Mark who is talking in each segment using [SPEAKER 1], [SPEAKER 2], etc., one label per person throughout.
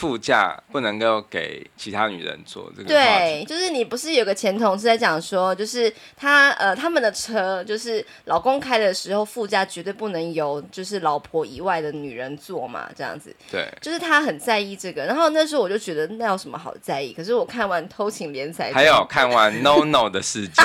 [SPEAKER 1] 副驾不能够给其他女人坐这个。
[SPEAKER 2] 对，就是你不是有个前同事在讲说，就是他呃他们的车就是老公开的时候，副驾绝对不能由就是老婆以外的女人坐嘛，这样子。
[SPEAKER 1] 对，
[SPEAKER 2] 就是他很在意这个。然后那时候我就觉得那有什么好在意？可是我看完偷情连载，
[SPEAKER 1] 还有看完 No No 的事件。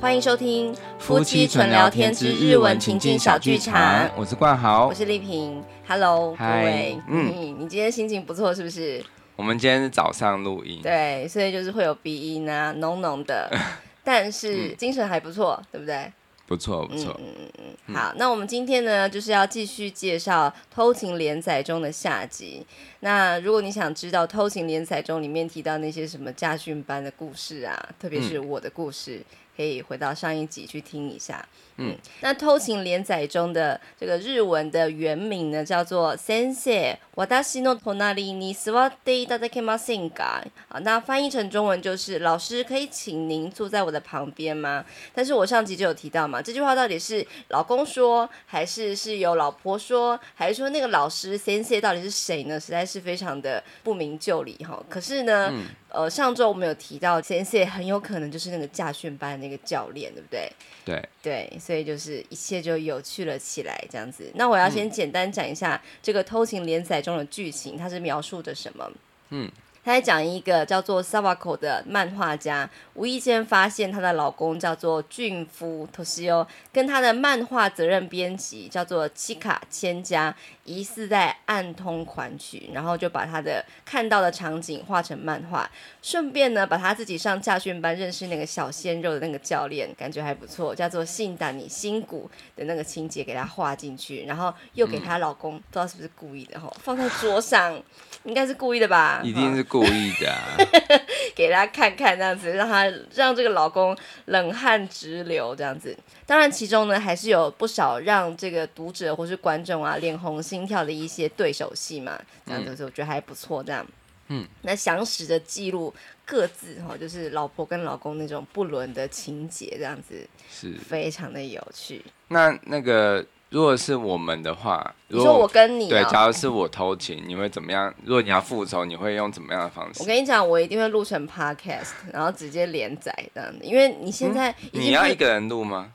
[SPEAKER 2] 欢迎收听夫妻纯聊天之日文情境小剧场。
[SPEAKER 1] 我是冠豪，
[SPEAKER 2] 我是丽萍。Hello，各位，嗯，你今天心情不错是不是？
[SPEAKER 1] 我们今天是早上录音，
[SPEAKER 2] 对，所以就是会有鼻音啊，浓浓的，但是精神还不错，嗯、对不对？
[SPEAKER 1] 不错，不错。
[SPEAKER 2] 嗯嗯嗯嗯。好，那我们今天呢，就是要继续介绍《偷情连载中的下集》。那如果你想知道《偷情连载中》里面提到那些什么家训班的故事啊，特别是我的故事。嗯可以回到上一集去听一下。嗯，那偷情连载中的这个日文的原名呢，叫做“先生，私の隣に座っていただけませんか？”啊，那翻译成中文就是“老师，可以请您坐在我的旁边吗？”但是我上集就有提到嘛，这句话到底是老公说，还是是由老婆说，还是说那个老师先生到底是谁呢？实在是非常的不明就里哈。可是呢，嗯、呃，上周我们有提到先生很有可能就是那个驾训班的那个教练，对不对？
[SPEAKER 1] 对
[SPEAKER 2] 对，所以就是一切就有趣了起来，这样子。那我要先简单讲一下这个偷情连载中的剧情，它是描述的什么？嗯。她在讲一个叫做 Sawako 的漫画家，无意间发现她的老公叫做俊夫 Toshio，跟她的漫画责任编辑叫做七卡千家，疑似在暗通款曲，然后就把他的看到的场景画成漫画，顺便呢把他自己上驾训班认识那个小鲜肉的那个教练，感觉还不错，叫做性感你新谷的那个情节给她画进去，然后又给她老公，嗯、不知道是不是故意的哈，放在桌上。应该是故意的吧？
[SPEAKER 1] 一定是故意的，啊，
[SPEAKER 2] 给大家看看这样子，让他让这个老公冷汗直流这样子。当然，其中呢还是有不少让这个读者或是观众啊脸红心跳的一些对手戏嘛，这样子我觉得还不错。这样，嗯，那详实的记录各自哈，就是老婆跟老公那种不伦的情节，这样子是非常的有趣。
[SPEAKER 1] 那那个。如果是我们的话，如果
[SPEAKER 2] 你说我跟你、哦、
[SPEAKER 1] 对，假如是我偷情，你会怎么样？如果你要复仇，你会用怎么样的方式？
[SPEAKER 2] 我跟你讲，我一定会录成 podcast，然后直接连载这样的。因为你现在、嗯、
[SPEAKER 1] 你要一个人录吗？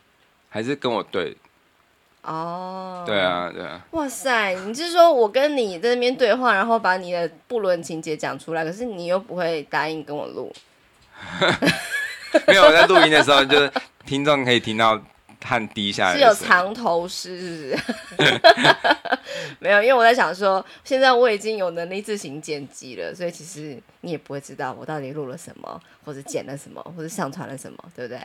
[SPEAKER 1] 还是跟我对？
[SPEAKER 2] 哦，
[SPEAKER 1] 对啊，对啊。
[SPEAKER 2] 哇塞，你是说我跟你在那边对话，然后把你的不伦情节讲出来，可是你又不会答应跟我录？
[SPEAKER 1] 没有，我在录音的时候，就是听众可以听到。汗滴下来
[SPEAKER 2] 是有藏头诗？没有，因为我在想说，现在我已经有能力自行剪辑了，所以其实你也不会知道我到底录了什么，或者剪了什么，或者上传了什么，对不对？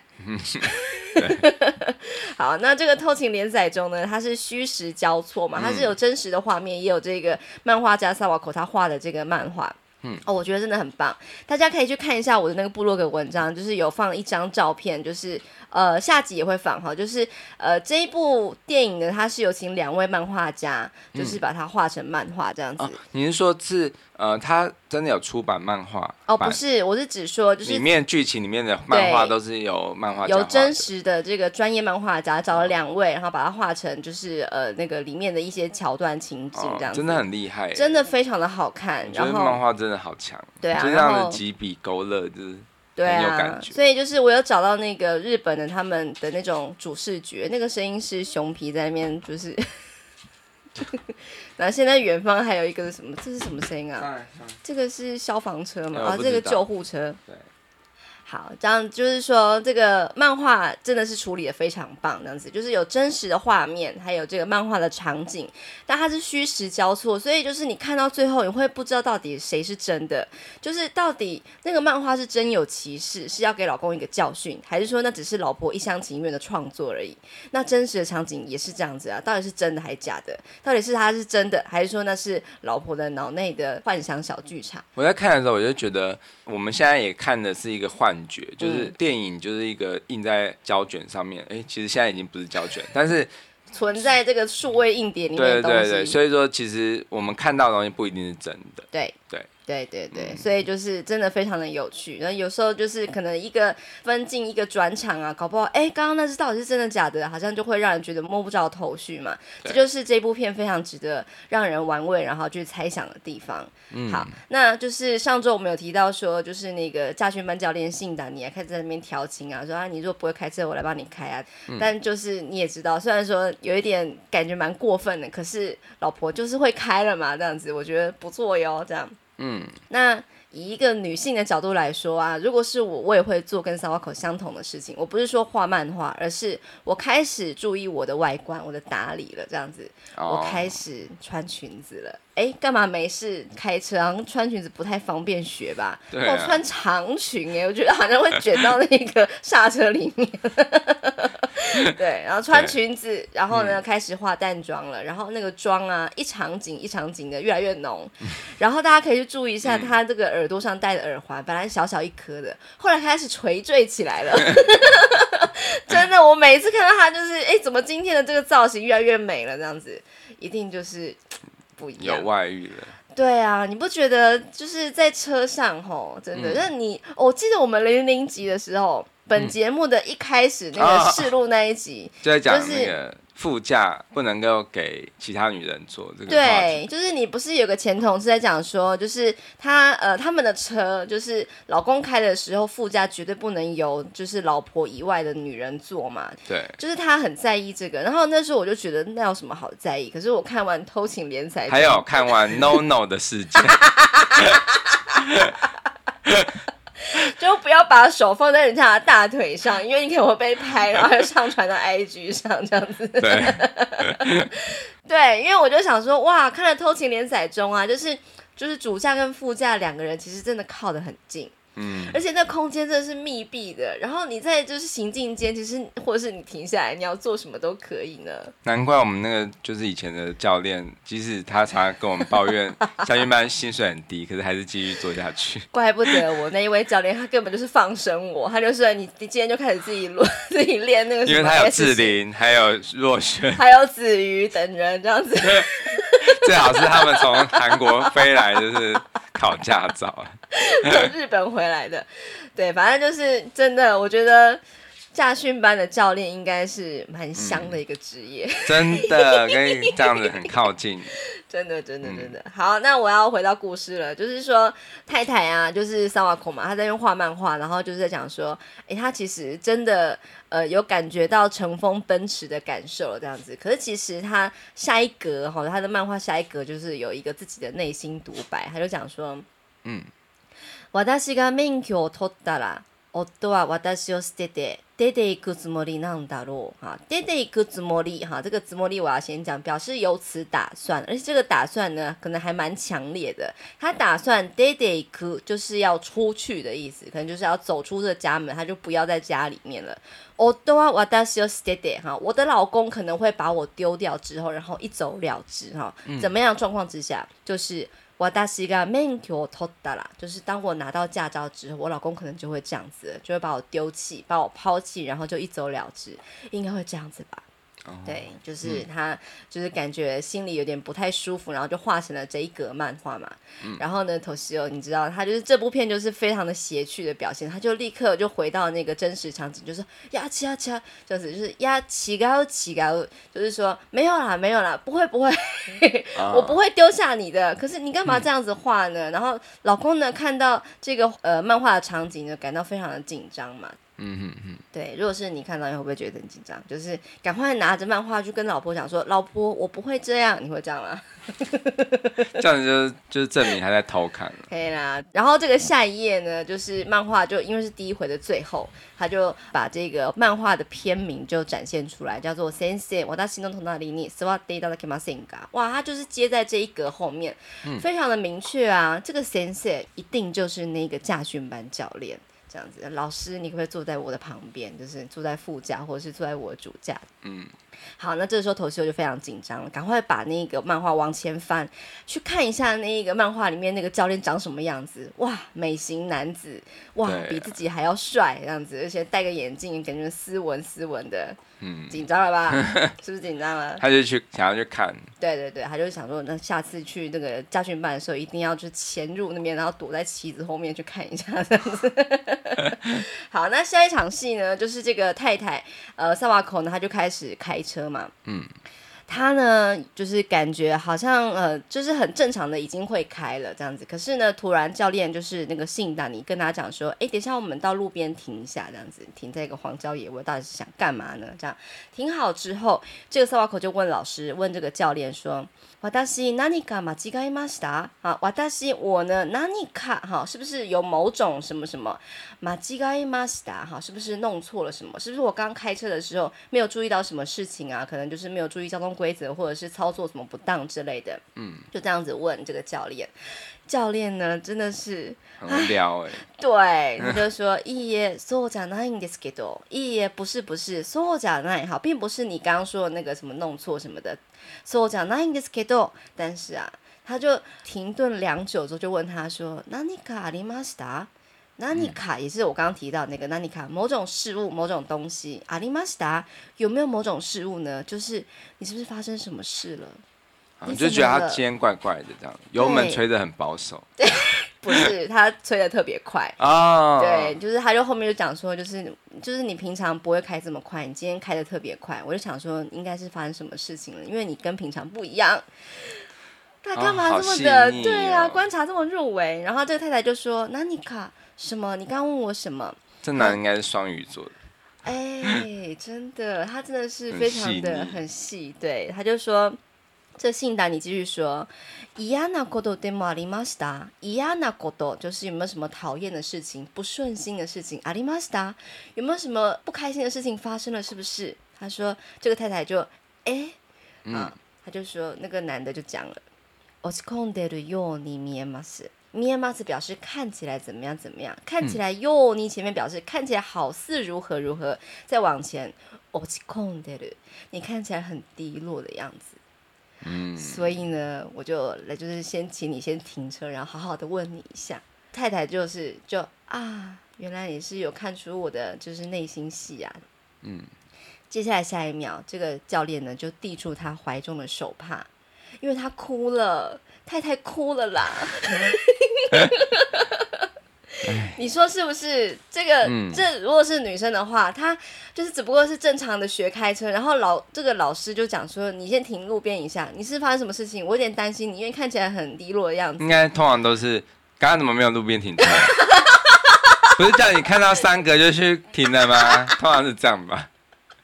[SPEAKER 2] 对 好，那这个偷情连载中呢，它是虚实交错嘛，它是有真实的画面，也有这个漫画家萨瓦口他画的这个漫画。嗯，哦，我觉得真的很棒，大家可以去看一下我的那个部落格文章，就是有放一张照片，就是。呃，下集也会放哈，就是呃这一部电影呢，它是有请两位漫画家，就是把它画成漫画这样子。嗯哦、
[SPEAKER 1] 你是说是呃，他真的有出版漫画？
[SPEAKER 2] 哦，不是，我是指说就是
[SPEAKER 1] 里面剧情里面的漫画都是有漫画
[SPEAKER 2] 有真实的这个专业漫画家找了两位，然后把它画成就是呃那个里面的一些桥段情景这样
[SPEAKER 1] 真的很厉害，
[SPEAKER 2] 真的非常的好看。然后
[SPEAKER 1] 漫画真的好强，
[SPEAKER 2] 对啊，
[SPEAKER 1] 就这样的几笔勾勒就是。
[SPEAKER 2] 对啊，所以就是我有找到那个日本的他们的那种主视觉，那个声音是熊皮在那边，就是。那现在远方还有一个是什么？这是什么声音啊？这个是消防车吗？啊，这个救护车。对。好，这样就是说，这个漫画真的是处理得非常棒，这样子就是有真实的画面，还有这个漫画的场景，但它是虚实交错，所以就是你看到最后，你会不知道到底谁是真的，就是到底那个漫画是真有其事，是要给老公一个教训，还是说那只是老婆一厢情愿的创作而已？那真实的场景也是这样子啊，到底是真的还是假的？到底是他是真的，还是说那是老婆的脑内的幻想小剧场？
[SPEAKER 1] 我在看的时候，我就觉得我们现在也看的是一个幻。就是电影就是一个印在胶卷上面，哎、欸，其实现在已经不是胶卷，但是
[SPEAKER 2] 存在这个数位硬碟里面的东西。
[SPEAKER 1] 对对对，所以说其实我们看到的东西不一定是真的。
[SPEAKER 2] 对
[SPEAKER 1] 对，
[SPEAKER 2] 对对对，所以就是真的非常的有趣。然后有时候就是可能一个分镜一个转场啊，搞不好哎，刚刚那是到底是真的假的？好像就会让人觉得摸不着头绪嘛。这就是这部片非常值得让人玩味，然后去猜想的地方。嗯，好，那就是上周我们有提到说，就是那个驾训班教练信达你还，开始在那边调情啊，说啊，你如果不会开车，我来帮你开啊。嗯、但就是你也知道，虽然说有一点感觉蛮过分的，可是老婆就是会开了嘛，这样子我觉得不错哟，这样。嗯，那以一个女性的角度来说啊，如果是我，我也会做跟萨瓦口相同的事情。我不是说画漫画，而是我开始注意我的外观，我的打理了，这样子，我开始穿裙子了。哎，干嘛没事开车？好像穿裙子不太方便学吧？我穿长裙，哎，我觉得好像会卷到那个 刹车里面。对，然后穿裙子，然后呢，开始化淡妆了，然后那个妆啊，一场景一场景的越来越浓，然后大家可以去注意一下他这个耳朵上戴的耳环，本来小小一颗的，后来开始垂坠起来了，真的，我每一次看到他就是，哎，怎么今天的这个造型越来越美了？这样子，一定就是不一样，
[SPEAKER 1] 有外遇了。
[SPEAKER 2] 对啊，你不觉得就是在车上吼，真的，那你，我记得我们零零级的时候。本节目的一开始那个试录那一集，
[SPEAKER 1] 就在讲那个副驾不能够给其他女人坐这个。
[SPEAKER 2] 对，就是你不是有个前同事在讲说，就是他呃他们的车就是老公开的时候，副驾绝对不能由就是老婆以外的女人坐嘛。
[SPEAKER 1] 对，
[SPEAKER 2] 就是他很在意这个。然后那时候我就觉得那有什么好在意？可是我看完偷情连载，
[SPEAKER 1] 还有看完 No No 的事件。
[SPEAKER 2] 就不要把手放在人家的大腿上，因为你可能会被拍，然后还上传到 IG 上这样子。对，对，因为我就想说，哇，看了偷情连载中啊，就是就是主驾跟副驾两个人其实真的靠得很近。嗯，而且那空间真的是密闭的，然后你在就是行进间，其实或者是你停下来，你要做什么都可以呢。
[SPEAKER 1] 难怪我们那个就是以前的教练，即使他常常跟我们抱怨驾训班薪水很低，可是还是继续做下去。
[SPEAKER 2] 怪不得我那一位教练，他根本就是放生我，他就是你，你今天就开始自己练，自己练那个。
[SPEAKER 1] 因为他有志玲，还有若瑄，
[SPEAKER 2] 还有子瑜等人这样子。
[SPEAKER 1] 最好是他们从韩国飞来，就是。考驾照，
[SPEAKER 2] 从日本回来的，对，反正就是真的，我觉得驾训班的教练应该是蛮香的一个职业，嗯，
[SPEAKER 1] 真的跟你这样子很靠近，
[SPEAKER 2] 真的，真的，真的。好，那我要回到故事了，就是说太太啊，就是萨瓦孔嘛，他在用画漫画，然后就是在讲说，哎，他其实真的。呃，有感觉到乘风奔驰的感受这样子。可是其实他下一格哈，他的漫画下一格就是有一个自己的内心独白，他就讲说，嗯，私が免许を取ったら夫は私を舍てて 出て行くつもりなんだろう哈，出て行くつもり哈，这个つもり我要先讲，表示有此打算，而且这个打算呢，可能还蛮强烈的。他打算出て行く就是要出去的意思，可能就是要走出这家门，他就不要在家里面了。夫は私を舍てて哈，我的老公可能会把我丢掉之后，然后一走了之哈。怎么样状况之下，就是。 私が免许を取ったら，就是当我拿到驾照之后，我老公可能就会这样子，就会把我丢弃，把我抛弃，然后就一走了之，应该会这样子吧。 对，就是他，嗯、就是感觉心里有点不太舒服，然后就画成了这一格漫画嘛。嗯、然后呢，Toshio，你知道，他就是这部片就是非常的邪趣的表现，他就立刻就回到那个真实场景，就是呀起呀起呀，就是就是呀起高起高，就是说没有啦没有啦，不会不会，我不会丢下你的。可是你干嘛这样子画呢？嗯、然后老公呢看到这个呃漫画的场景呢，感到非常的紧张嘛。嗯哼哼，对，如果是你看到，你会不会觉得很紧张？就是赶快拿着漫画去跟老婆讲说：“老婆，我不会这样。”你会这样吗？
[SPEAKER 1] 这样就就是证明还在偷看了。
[SPEAKER 2] 可以啦。然后这个下一页呢，就是漫画，就因为是第一回的最后，他就把这个漫画的片名就展现出来，叫做《先生私の隣に座っていただけませんか》。哇，他就是接在这一格后面，嗯、非常的明确啊。这个先生一定就是那个驾训班教练。 这样子，老师，你可不可以坐在我的旁边？就是坐在副驾，或者是坐在我的主驾？嗯，好，那这个时候头秀就非常紧张了，赶快把那个漫画往前翻，去看一下那个漫画里面那个教练长什么样子。哇，美型男子，哇，啊、比自己还要帅这样子，而且戴个眼镜，感觉斯文斯文的。嗯，紧张了吧？是不是紧张了？
[SPEAKER 1] 他就去想要去看。
[SPEAKER 2] 对对对，他就想说，那下次去那个家训班的时候，一定要去潜入那边，然后躲在旗子后面去看一下这样子。好，那下一场戏呢，就是这个太太，呃，萨瓦口呢，他就开始开车嘛。嗯。他呢，就是感觉好像呃，就是很正常的已经会开了这样子。可是呢，突然教练就是那个信达尼跟他讲说：“哎，等一下我们到路边停一下，这样子停在一个荒郊野外，到底是想干嘛呢？”这样停好之后，这个萨瓦口就问老师，问这个教练说。瓦达西，哪里卡马吉盖马斯达？啊，瓦达西，我呢？哪里卡？哈，是不是有某种什么什么马吉盖马斯达？哈，是不是弄错了什么？是不是我刚开车的时候没有注意到什么事情啊？可能就是没有注意交通规则，或者是操作什么不当之类的。嗯，就这样子问这个教练。教练呢，真的是
[SPEAKER 1] 很无聊哎。
[SPEAKER 2] 对，你就说一耶，そうじゃないんですけど，一耶不是不是，そうじゃない哈，并不是你刚刚说的那个什么弄错什么的，そうじゃないんですけど，但是啊，他就停顿良久之后，就问他说，何かありました？何か也是我刚刚提到那个何か，某种事物，某种东西，ありました？有没有某种事物呢？就是你是不是发生什么事了？
[SPEAKER 1] 你就觉得他今天怪怪的，这样油门吹的很保守。
[SPEAKER 2] 对，不是他吹的特别快 啊。对，就是他就后面就讲说，就是就是你平常不会开这么快，你今天开的特别快，我就想说应该是发生什么事情了，因为你跟平常不一样。他干嘛这么的？哦、对啊，观察这么入微。然后这个太太就说：“那你卡什么？你刚问我什么？”
[SPEAKER 1] 这男人应该是双鱼座的。
[SPEAKER 2] 哎，真的，他真的是非常的很细。对，他就说。这信达，你继续说。嫌なことでもありました。嫌なこと就是有没有什么讨厌的事情、不顺心的事情。ありました。有没有什么不开心的事情发生了？是不是？他说这个太太就哎，嗯、啊，他就说那个男的就讲了。落ち込んでるように见えます。见えます表示看起来怎么样怎么样，看起来ように前面表示看起来好似如何如何，再往前落ち込んでる，你看起来很低落的样子。 嗯，所以呢，我就来，就是先请你先停车，然后好好的问你一下。太太就是就啊，原来你是有看出我的就是内心戏啊。嗯，接下来下一秒，这个教练呢就递出他怀中的手帕，因为他哭了，太太哭了啦。你说是不是？这个、嗯、这如果是女生的话，她就是只不过是正常的学开车，然后老这个老师就讲说，你先停路边一下，你是发生什么事情？我有点担心你，因为看起来很低落的样子。
[SPEAKER 1] 应该通常都是，刚刚怎么没有路边停车？不是叫你看到三个就去停了吗？通常是这样吧。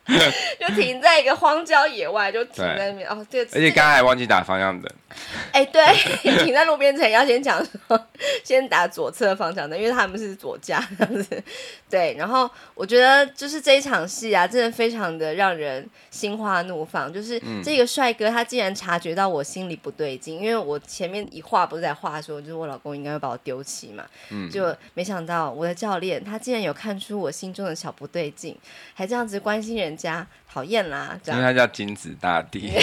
[SPEAKER 2] 就停在一个荒郊野外，就停在那边哦。对，
[SPEAKER 1] 而且刚才还忘记打方向灯。
[SPEAKER 2] 哎、欸，对，停在路边前要先讲说，先打左侧方向灯，因为他们是左驾这样子。对，然后我觉得就是这一场戏啊，真的非常的让人心花怒放。就是这个帅哥，他竟然察觉到我心里不对劲，因为我前面一话不是在话说，就是我老公应该会把我丢弃嘛。嗯。就没想到我的教练，他竟然有看出我心中的小不对劲，还这样子关心人。家讨厌啦，
[SPEAKER 1] 因为他叫金子大帝。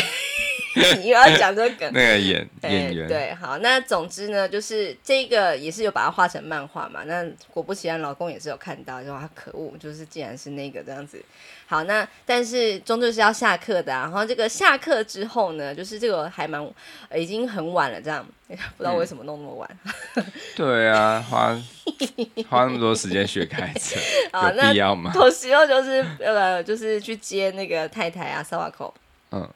[SPEAKER 2] 你又要讲这个梗，
[SPEAKER 1] 那个演演员
[SPEAKER 2] 对，好，那总之呢，就是这个也是有把它画成漫画嘛。那果不其然，老公也是有看到，就说他可恶，就是竟然是那个这样子。好，那但是终究是要下课的啊。然后这个下课之后呢，就是这个还蛮已经很晚了，这样 不知道为什么弄那么晚。
[SPEAKER 1] 嗯、对啊，花花那么多时间学开车，有必要吗？
[SPEAKER 2] 我时候就是呃，就是去接那个太太啊，萨瓦口。嗯。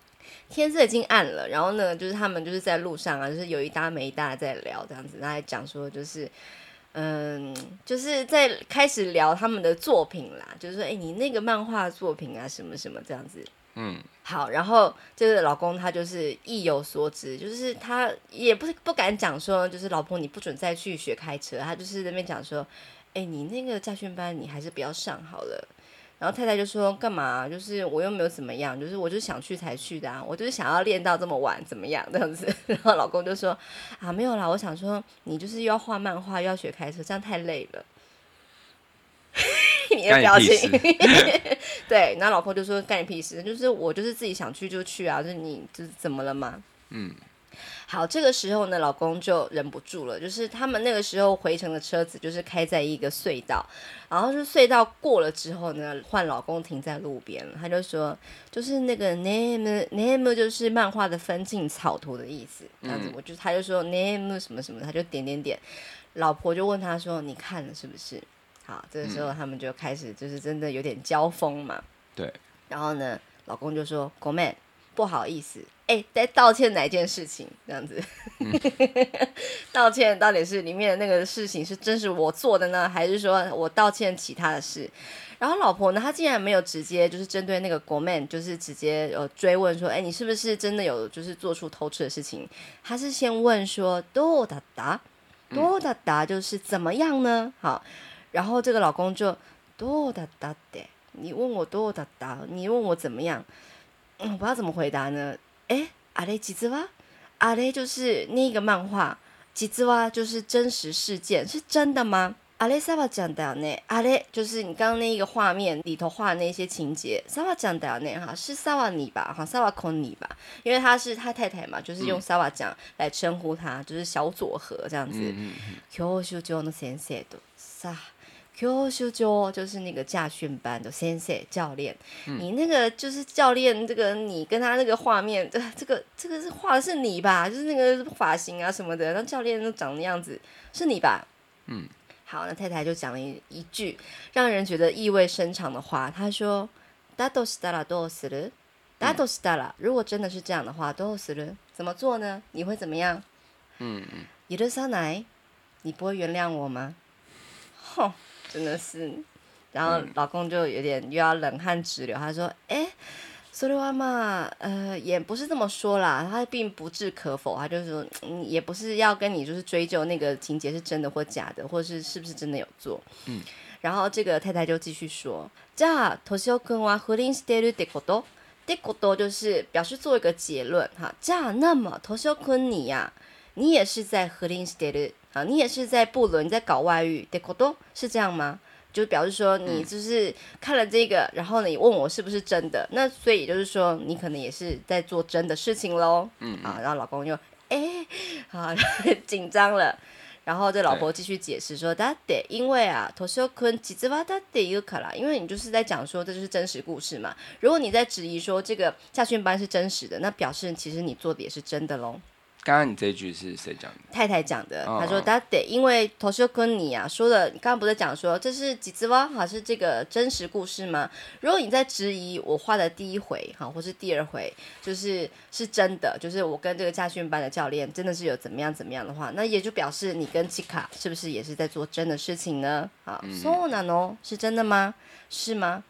[SPEAKER 2] 天色已经暗了，然后呢，就是他们就是在路上啊，就是有一搭没一搭在聊这样子，他还讲说就是，嗯，就是在开始聊他们的作品啦，就是说，哎，你那个漫画作品啊，什么什么这样子，嗯，好，然后这个老公他就是意有所指，就是他也不是不敢讲说，就是老婆你不准再去学开车，他就是在那边讲说，哎，你那个驾训班你还是不要上好了。然后太太就说：“干嘛？就是我又没有怎么样，就是我就是想去才去的啊，我就是想要练到这么晚，怎么样这样子？” 然后老公就说：“啊，没有啦，我想说你就是又要画漫画又要学开车，这样太累了。”你的表情。对，然后老婆就说干你屁事，就是我就是自己想去就去啊，就是你就是怎么了嘛？嗯。好，这个时候呢，老公就忍不住了，就是他们那个时候回程的车子就是开在一个隧道，然后是隧道过了之后呢，换老公停在路边了，他就说，就是那个 name name 就是漫画的分镜草图的意思，这样子，我就他就说 name 什么什么，他就点点点，老婆就问他说，你看了是不是？好，这个时候他们就开始就是真的有点交锋嘛，
[SPEAKER 1] 对，
[SPEAKER 2] 然后呢，老公就说 go man。不好意思，哎，在道歉哪件事情？这样子，嗯、道歉到底是里面的那个事情是真是我做的呢，还是说我道歉其他的事？然后老婆呢，她竟然没有直接就是针对那个国 man，就是直接呃追问说，哎，你是不是真的有就是做出偷吃的事情？她是先问说，多哒哒，多哒哒就是怎么样呢？好，然后这个老公就多哒哒的，你问我多哒哒，你问我怎么样？嗯，我不知道怎么回答呢？诶，阿雷吉兹哇，阿雷就是那个漫画，吉兹哇就是真实事件，是真的吗？阿雷萨瓦讲的呢？阿雷就是你刚刚那一个画面里头画的那些情节，萨瓦讲的呢？哈，是萨瓦尼吧？哈，萨瓦孔尼吧？因为他是他太太嘛，就是用萨瓦讲来称呼他，就是小佐和这样子。嗯嗯。Q 修就就是那个驾训班的先生教练，嗯、你那个就是教练，这个你跟他那个画面，这这个这个是画的是你吧？就是那个发型啊什么的，那教练都长的样子是你吧？嗯，好，那太太就讲了一一句让人觉得意味深长的话，她说：“だとしたらどうする？だとしたら，如果真的是这样的话，どうする？怎么做呢？你会怎么样？”嗯嗯，许さない，你不会原谅我吗？哼。 真的是，然后老公就有点又要冷汗直流。他说：“哎，それは嘛，呃，也不是这么说啦，他并不置可否。他就是说，嗯，也不是要跟你就是追究那个情节是真的或假的，或是是不是真的有做。嗯，然后这个太太就继续说：じゃ啊，トシオ君は不伦してるってこと？ってこと就是表示做一个结论哈。じゃ啊，那么トシオ君你呀，你也是在不伦してる。” 啊，你也是在不伦，你在搞外遇，对，都是这样吗？就表示说你就是看了这个，嗯、然后呢，你问我是不是真的？那所以也就是说，你可能也是在做真的事情喽。嗯啊，然后老公又哎，啊紧张了，然后这老婆继续解释说，だって因为啊，トシオくん実はだって言うから，因为你就是在讲说这就是真实故事嘛。如果你在质疑说这个驾训班是真实的，那表示其实你做的也是真的喽。
[SPEAKER 1] 刚刚你这句是谁讲的？
[SPEAKER 2] 太太讲的。他说：“他得因为头秀坤你啊说的，刚刚不是讲说这是几只蛙哈？是这个真实故事吗？如果你在质疑我画的第一回哈，或是第二回，就是是真的，就是我跟这个驾训班的教练真的是有怎么样怎么样的话，那也就表示你跟吉卡是不是也是在做真的事情呢？好，そうなの？是真的吗？是吗？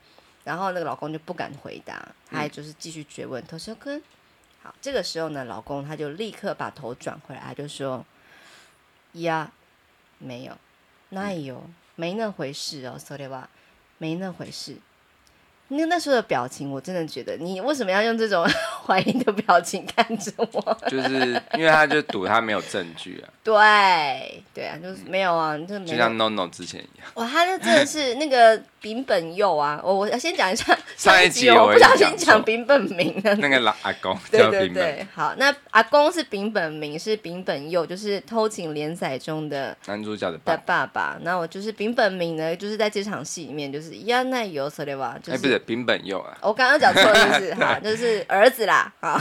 [SPEAKER 2] 然后那个老公就不敢回答，他还就是继续追问头秀坤。” 好，这个时候呢，老公他就立刻把头转回来，他就说：“呀，没有，那有，没那回事哦，说的吧，没那回事。”那那时候的表情，我真的觉得你为什么要用这种 怀疑的表情看着我？
[SPEAKER 1] 就是因为他就赌他没有证据啊。
[SPEAKER 2] 对对啊，就是没有啊，就没有
[SPEAKER 1] 就像 NONO 之前一样。
[SPEAKER 2] 哇，他那真的是那个丙本佑啊！我我先讲一下 上一集我不小心讲丙本明了
[SPEAKER 1] 那个老阿公。
[SPEAKER 2] 对对对，好，那阿公是丙本明，是丙本佑，就是偷情连载中的
[SPEAKER 1] 男主角的
[SPEAKER 2] 爸爸。那我就是丙本明呢，就是在这场戏里面就是呀那有说的吧，就是。
[SPEAKER 1] 丙本佑啊，
[SPEAKER 2] 我刚刚讲错了，是不是？哈，就是儿子啦，哈，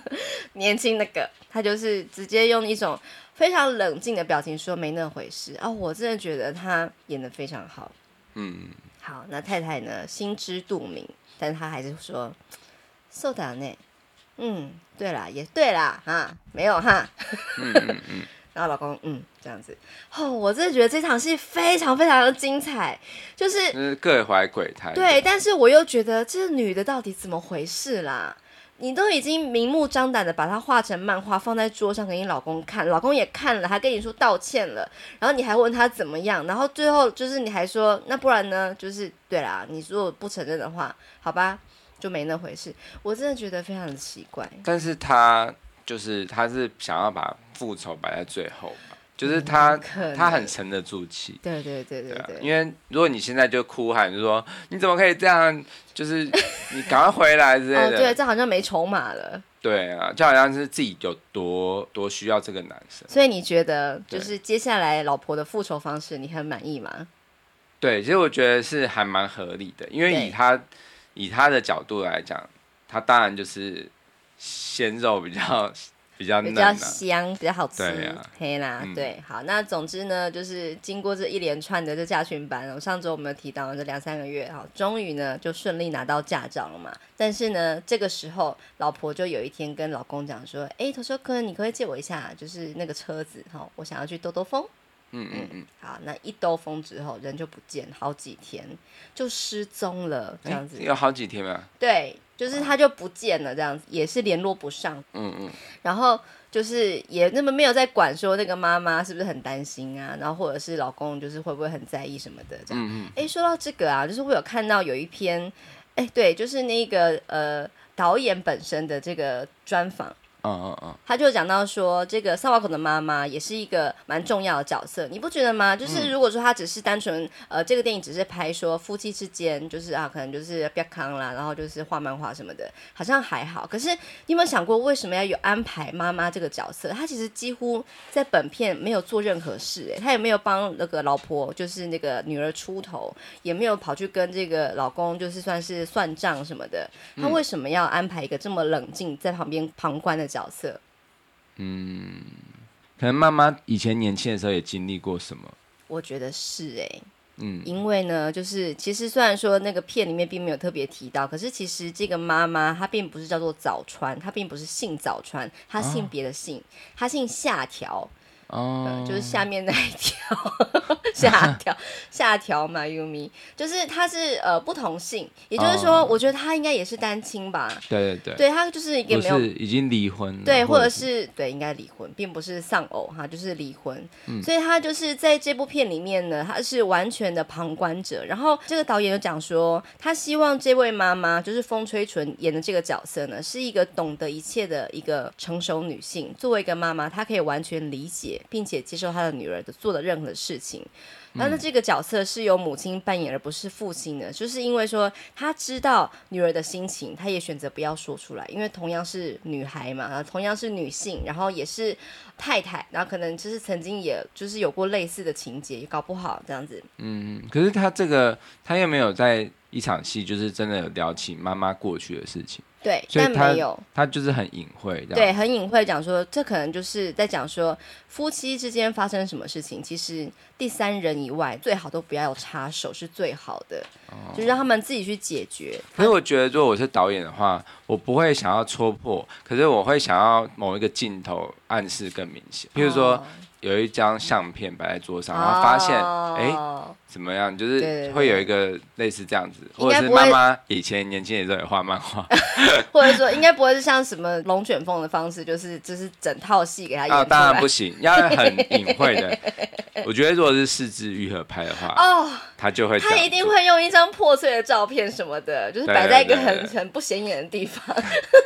[SPEAKER 2] 年轻那个，他就是直接用一种非常冷静的表情说没那回事啊，我真的觉得他演得非常好，嗯，好，那太太呢心知肚明，但他还是说，そうだね，嗯，对啦，也对啦，哈，没有哈，嗯嗯嗯。 然后老公，嗯，这样子，哦，我真的觉得这场戏非常非常的精彩，就是，
[SPEAKER 1] 各怀鬼胎。
[SPEAKER 2] 对，但是我又觉得这女的到底怎么回事啦？你都已经明目张胆的把它画成漫画放在桌上给你老公看，老公也看了，还跟你说道歉了，然后你还问他怎么样，然后最后就是你还说，那不然呢？就是对啦，你如果不承认的话，好吧，就没那回事。我真的觉得非常的奇怪。
[SPEAKER 1] 但是他就是他是想要把。复仇摆在最后嘛，就是他
[SPEAKER 2] 嗯
[SPEAKER 1] 他很沉得住
[SPEAKER 2] 气。对对对
[SPEAKER 1] 对对，因为如果你现在就哭喊，就说你怎么可以这样，就是你赶快回来之类的。
[SPEAKER 2] 哦，对，这好像没筹码了。
[SPEAKER 1] 对啊，就好像是自己有多多需要这个男生。
[SPEAKER 2] 所以你觉得，就是接下来老婆的复仇方式，你很满意吗？
[SPEAKER 1] 对，其实我觉得是还蛮合理的，因为以他以他的角度来讲，他当然就是鲜肉比较。比较、啊、
[SPEAKER 2] 比较香，比较好吃，黑、啊、啦、嗯，对，好，那总之呢，就是经过这一连串的这驾训班，我上周我们有提到这两三个月，哈，终于呢就顺利拿到驾照了嘛。但是呢，这个时候老婆就有一天跟老公讲说，哎，他说可能你可以借我一下，就是那个车子，哈，我想要去兜兜风。嗯嗯嗯，好，那一兜风之后人就不见，好几天就失踪了，这样子
[SPEAKER 1] 有好几天啊？
[SPEAKER 2] 对。就是他就不见了，这样子也是联络不上。嗯嗯。然后就是也那么没有在管说那个妈妈是不是很担心啊，然后或者是老公就是会不会很在意什么的这样。嗯嗯。哎，说到这个啊，就是我有看到有一篇，哎，对，就是那个呃导演本身的这个专访。嗯嗯嗯，他就讲到说，这个萨瓦口的妈妈也是一个蛮重要的角色，你不觉得吗？就是如果说他只是单纯，呃，这个电影只是拍说夫妻之间，就是啊，可能就是比较康啦，然后就是画漫画什么的，好像还好。可是你有没有想过，为什么要有安排妈妈这个角色？他其实几乎在本片没有做任何事，哎，他也没有帮那个老婆，就是那个女儿出头，也没有跑去跟这个老公，就是算是算账什么的。他为什么要安排一个这么冷静在旁边旁观的角色，
[SPEAKER 1] 嗯，可能妈妈以前年轻的时候也经历过什么？
[SPEAKER 2] 我觉得是哎、欸，嗯，因为呢，就是其实虽然说那个片里面并没有特别提到，可是其实这个妈妈她并不是叫做早川，她并不是姓早川，她姓别的姓，她、哦、姓下条。哦、嗯，就是下面那一条 下条下条嘛，Yumi，就是他是呃不同性，也就是说，哦、我觉得他应该也是单亲吧。
[SPEAKER 1] 对对对，
[SPEAKER 2] 对他就是一个没有
[SPEAKER 1] 已经离婚，
[SPEAKER 2] 对，或者是对应该离婚，并不是丧偶哈，就是离婚、嗯。所以他就是在这部片里面呢，他是完全的旁观者。然后这个导演就讲说，他希望这位妈妈就是风吹纯演的这个角色呢，是一个懂得一切的一个成熟女性。作为一个妈妈，她可以完全理解。并且接受他的女儿的做的任何事情，那那这个角色是由母亲扮演，而不是父亲的，就是因为说他知道女儿的心情，他也选择不要说出来，因为同样是女孩嘛，同样是女性，然后也是太太，然后可能就是曾经也就是有过类似的情节，也搞不好这样子。
[SPEAKER 1] 嗯，可是他这个他又没有在一场戏，就是真的有聊起妈妈过去的事情。
[SPEAKER 2] 对，但没有，
[SPEAKER 1] 他就是很隐晦，
[SPEAKER 2] 对，很隐晦讲说，这可能就是在讲说夫妻之间发生什么事情，其实第三人以外最好都不要有插手是最好的，哦，就是让他们自己去解决。
[SPEAKER 1] 可是我觉得，如果我是导演的话，我不会想要戳破，可是我会想要某一个镜头暗示更明显，比如说。哦有一张相片摆在桌上，然后发现，哎、oh. 欸，怎么样？就是会有一个类似这样子，或者是妈妈以前年轻的时候也画漫画，
[SPEAKER 2] 或者说应该不会是像什么龙卷风的方式，就是就是整套戏给他演。啊，
[SPEAKER 1] 当然不行，要很隐晦的。我觉得如果是四肢愈合拍的话，哦、oh,，他就会，
[SPEAKER 2] 他一定会用一张破碎的照片什么的，就是摆在一个很很不显眼的地方。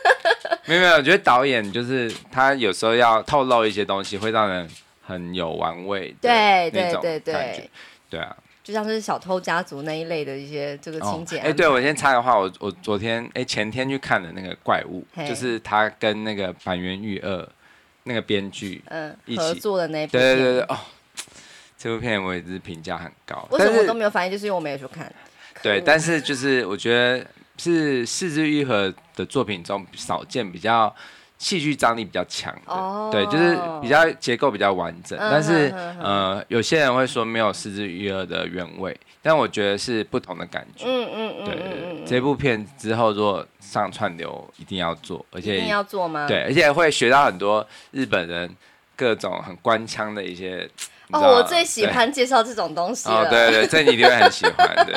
[SPEAKER 1] 没有没有，我觉得导演就是他有时候要透露一些东西，会让人。很有玩味的
[SPEAKER 2] 对对对对
[SPEAKER 1] 对啊，
[SPEAKER 2] 就像是小偷家族那一类的一些这个情节。哎、
[SPEAKER 1] 哦，欸、对我先插个话，我我昨天哎、欸、前天去看的那个怪物，就是他跟那个板垣裕二那个编剧嗯一起
[SPEAKER 2] 合作的那部
[SPEAKER 1] 对对对对哦，这部片我也是评价很高。
[SPEAKER 2] 为什么我都没有反应？就是因为我没有去看。
[SPEAKER 1] 对，但是就是我觉得是是枝裕和的作品中少见比较。戏剧张力比较强的，oh. 对，就是比较结构比较完整，uh -huh. 但是呃，有些人会说没有是枝裕和的原味，但我觉得是不同的感觉。嗯嗯嗯，对对对，这部片之后如果上串流一定要做，而且一
[SPEAKER 2] 定要做吗？
[SPEAKER 1] 对，而且会学到很多日本人各种很官腔的一些。
[SPEAKER 2] 哦，我最喜欢介绍这种东西了。
[SPEAKER 1] 哦，对对，这你一定会很喜欢。对。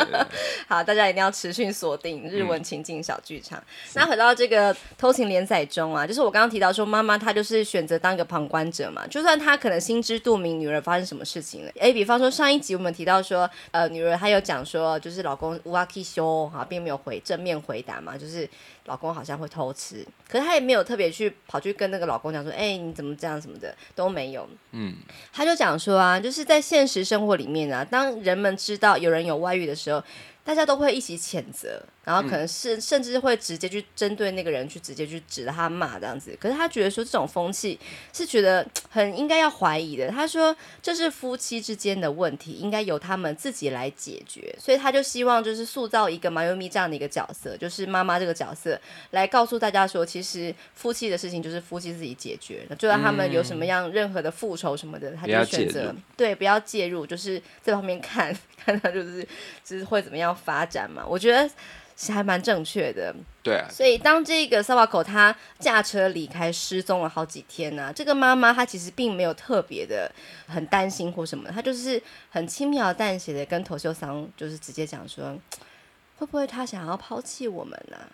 [SPEAKER 2] 好，大家一定要持续锁定日文情境小剧场。嗯、那回到这个偷情连载中啊，就是我刚刚提到说，妈妈她就是选择当一个旁观者嘛，就算她可能心知肚明女儿发生什么事情了。哎，比方说上一集我们提到说，呃，女儿她有讲说，就是老公乌阿基修哈，并没有回正面回答嘛，就是。老公好像会偷吃，可是她也没有特别去跑去跟那个老公讲说，哎、欸，你怎么这样什么的都没有。嗯，她就讲说啊，就是在现实生活里面啊，当人们知道有人有外遇的时候，大家都会一起谴责。然后可能是甚至会直接去针对那个人，去直接去指他骂这样子。可是他觉得说这种风气是觉得很应该要怀疑的。他说这是夫妻之间的问题，应该由他们自己来解决。所以他就希望就是塑造一个麻由美这样的一个角色，就是妈妈这个角色，来告诉大家说，其实夫妻的事情就是夫妻自己解决。就算他们有什么样任何的复仇什么的，他就选择对不要介入，就是在旁边看 看他就是就是会怎么样发展嘛。我觉得。是还蛮正确的，
[SPEAKER 1] 对啊。
[SPEAKER 2] 所以当这个萨瓦口他驾车离开，失踪了好几天呢、啊。这个妈妈她其实并没有特别的很担心或什么，她就是很轻描淡写的跟头秀桑就是直接讲说，会不会他想要抛弃我们呢、啊？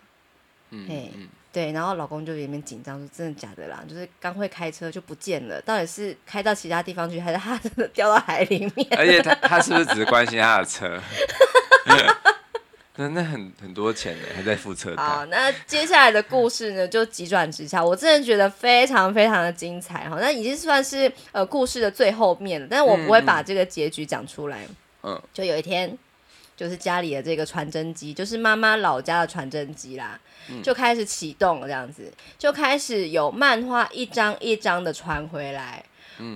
[SPEAKER 2] 嗯，对。然后老公就有点紧张，说真的假的啦？就是刚会开车就不见了，到底是开到其他地方去，还是他真的掉到海里面？
[SPEAKER 1] 而且他他是不是只是关心他的车？那那很很多钱呢，还在付车贷。
[SPEAKER 2] 好，那接下来的故事呢，就急转直下，我真的觉得非常非常的精彩哈。那已经算是呃故事的最后面了，但是我不会把这个结局讲出来。嗯，就有一天，就是家里的这个传真机，就是妈妈老家的传真机啦，就开始启动了，这样子，就开始有漫画一张一张的传回来。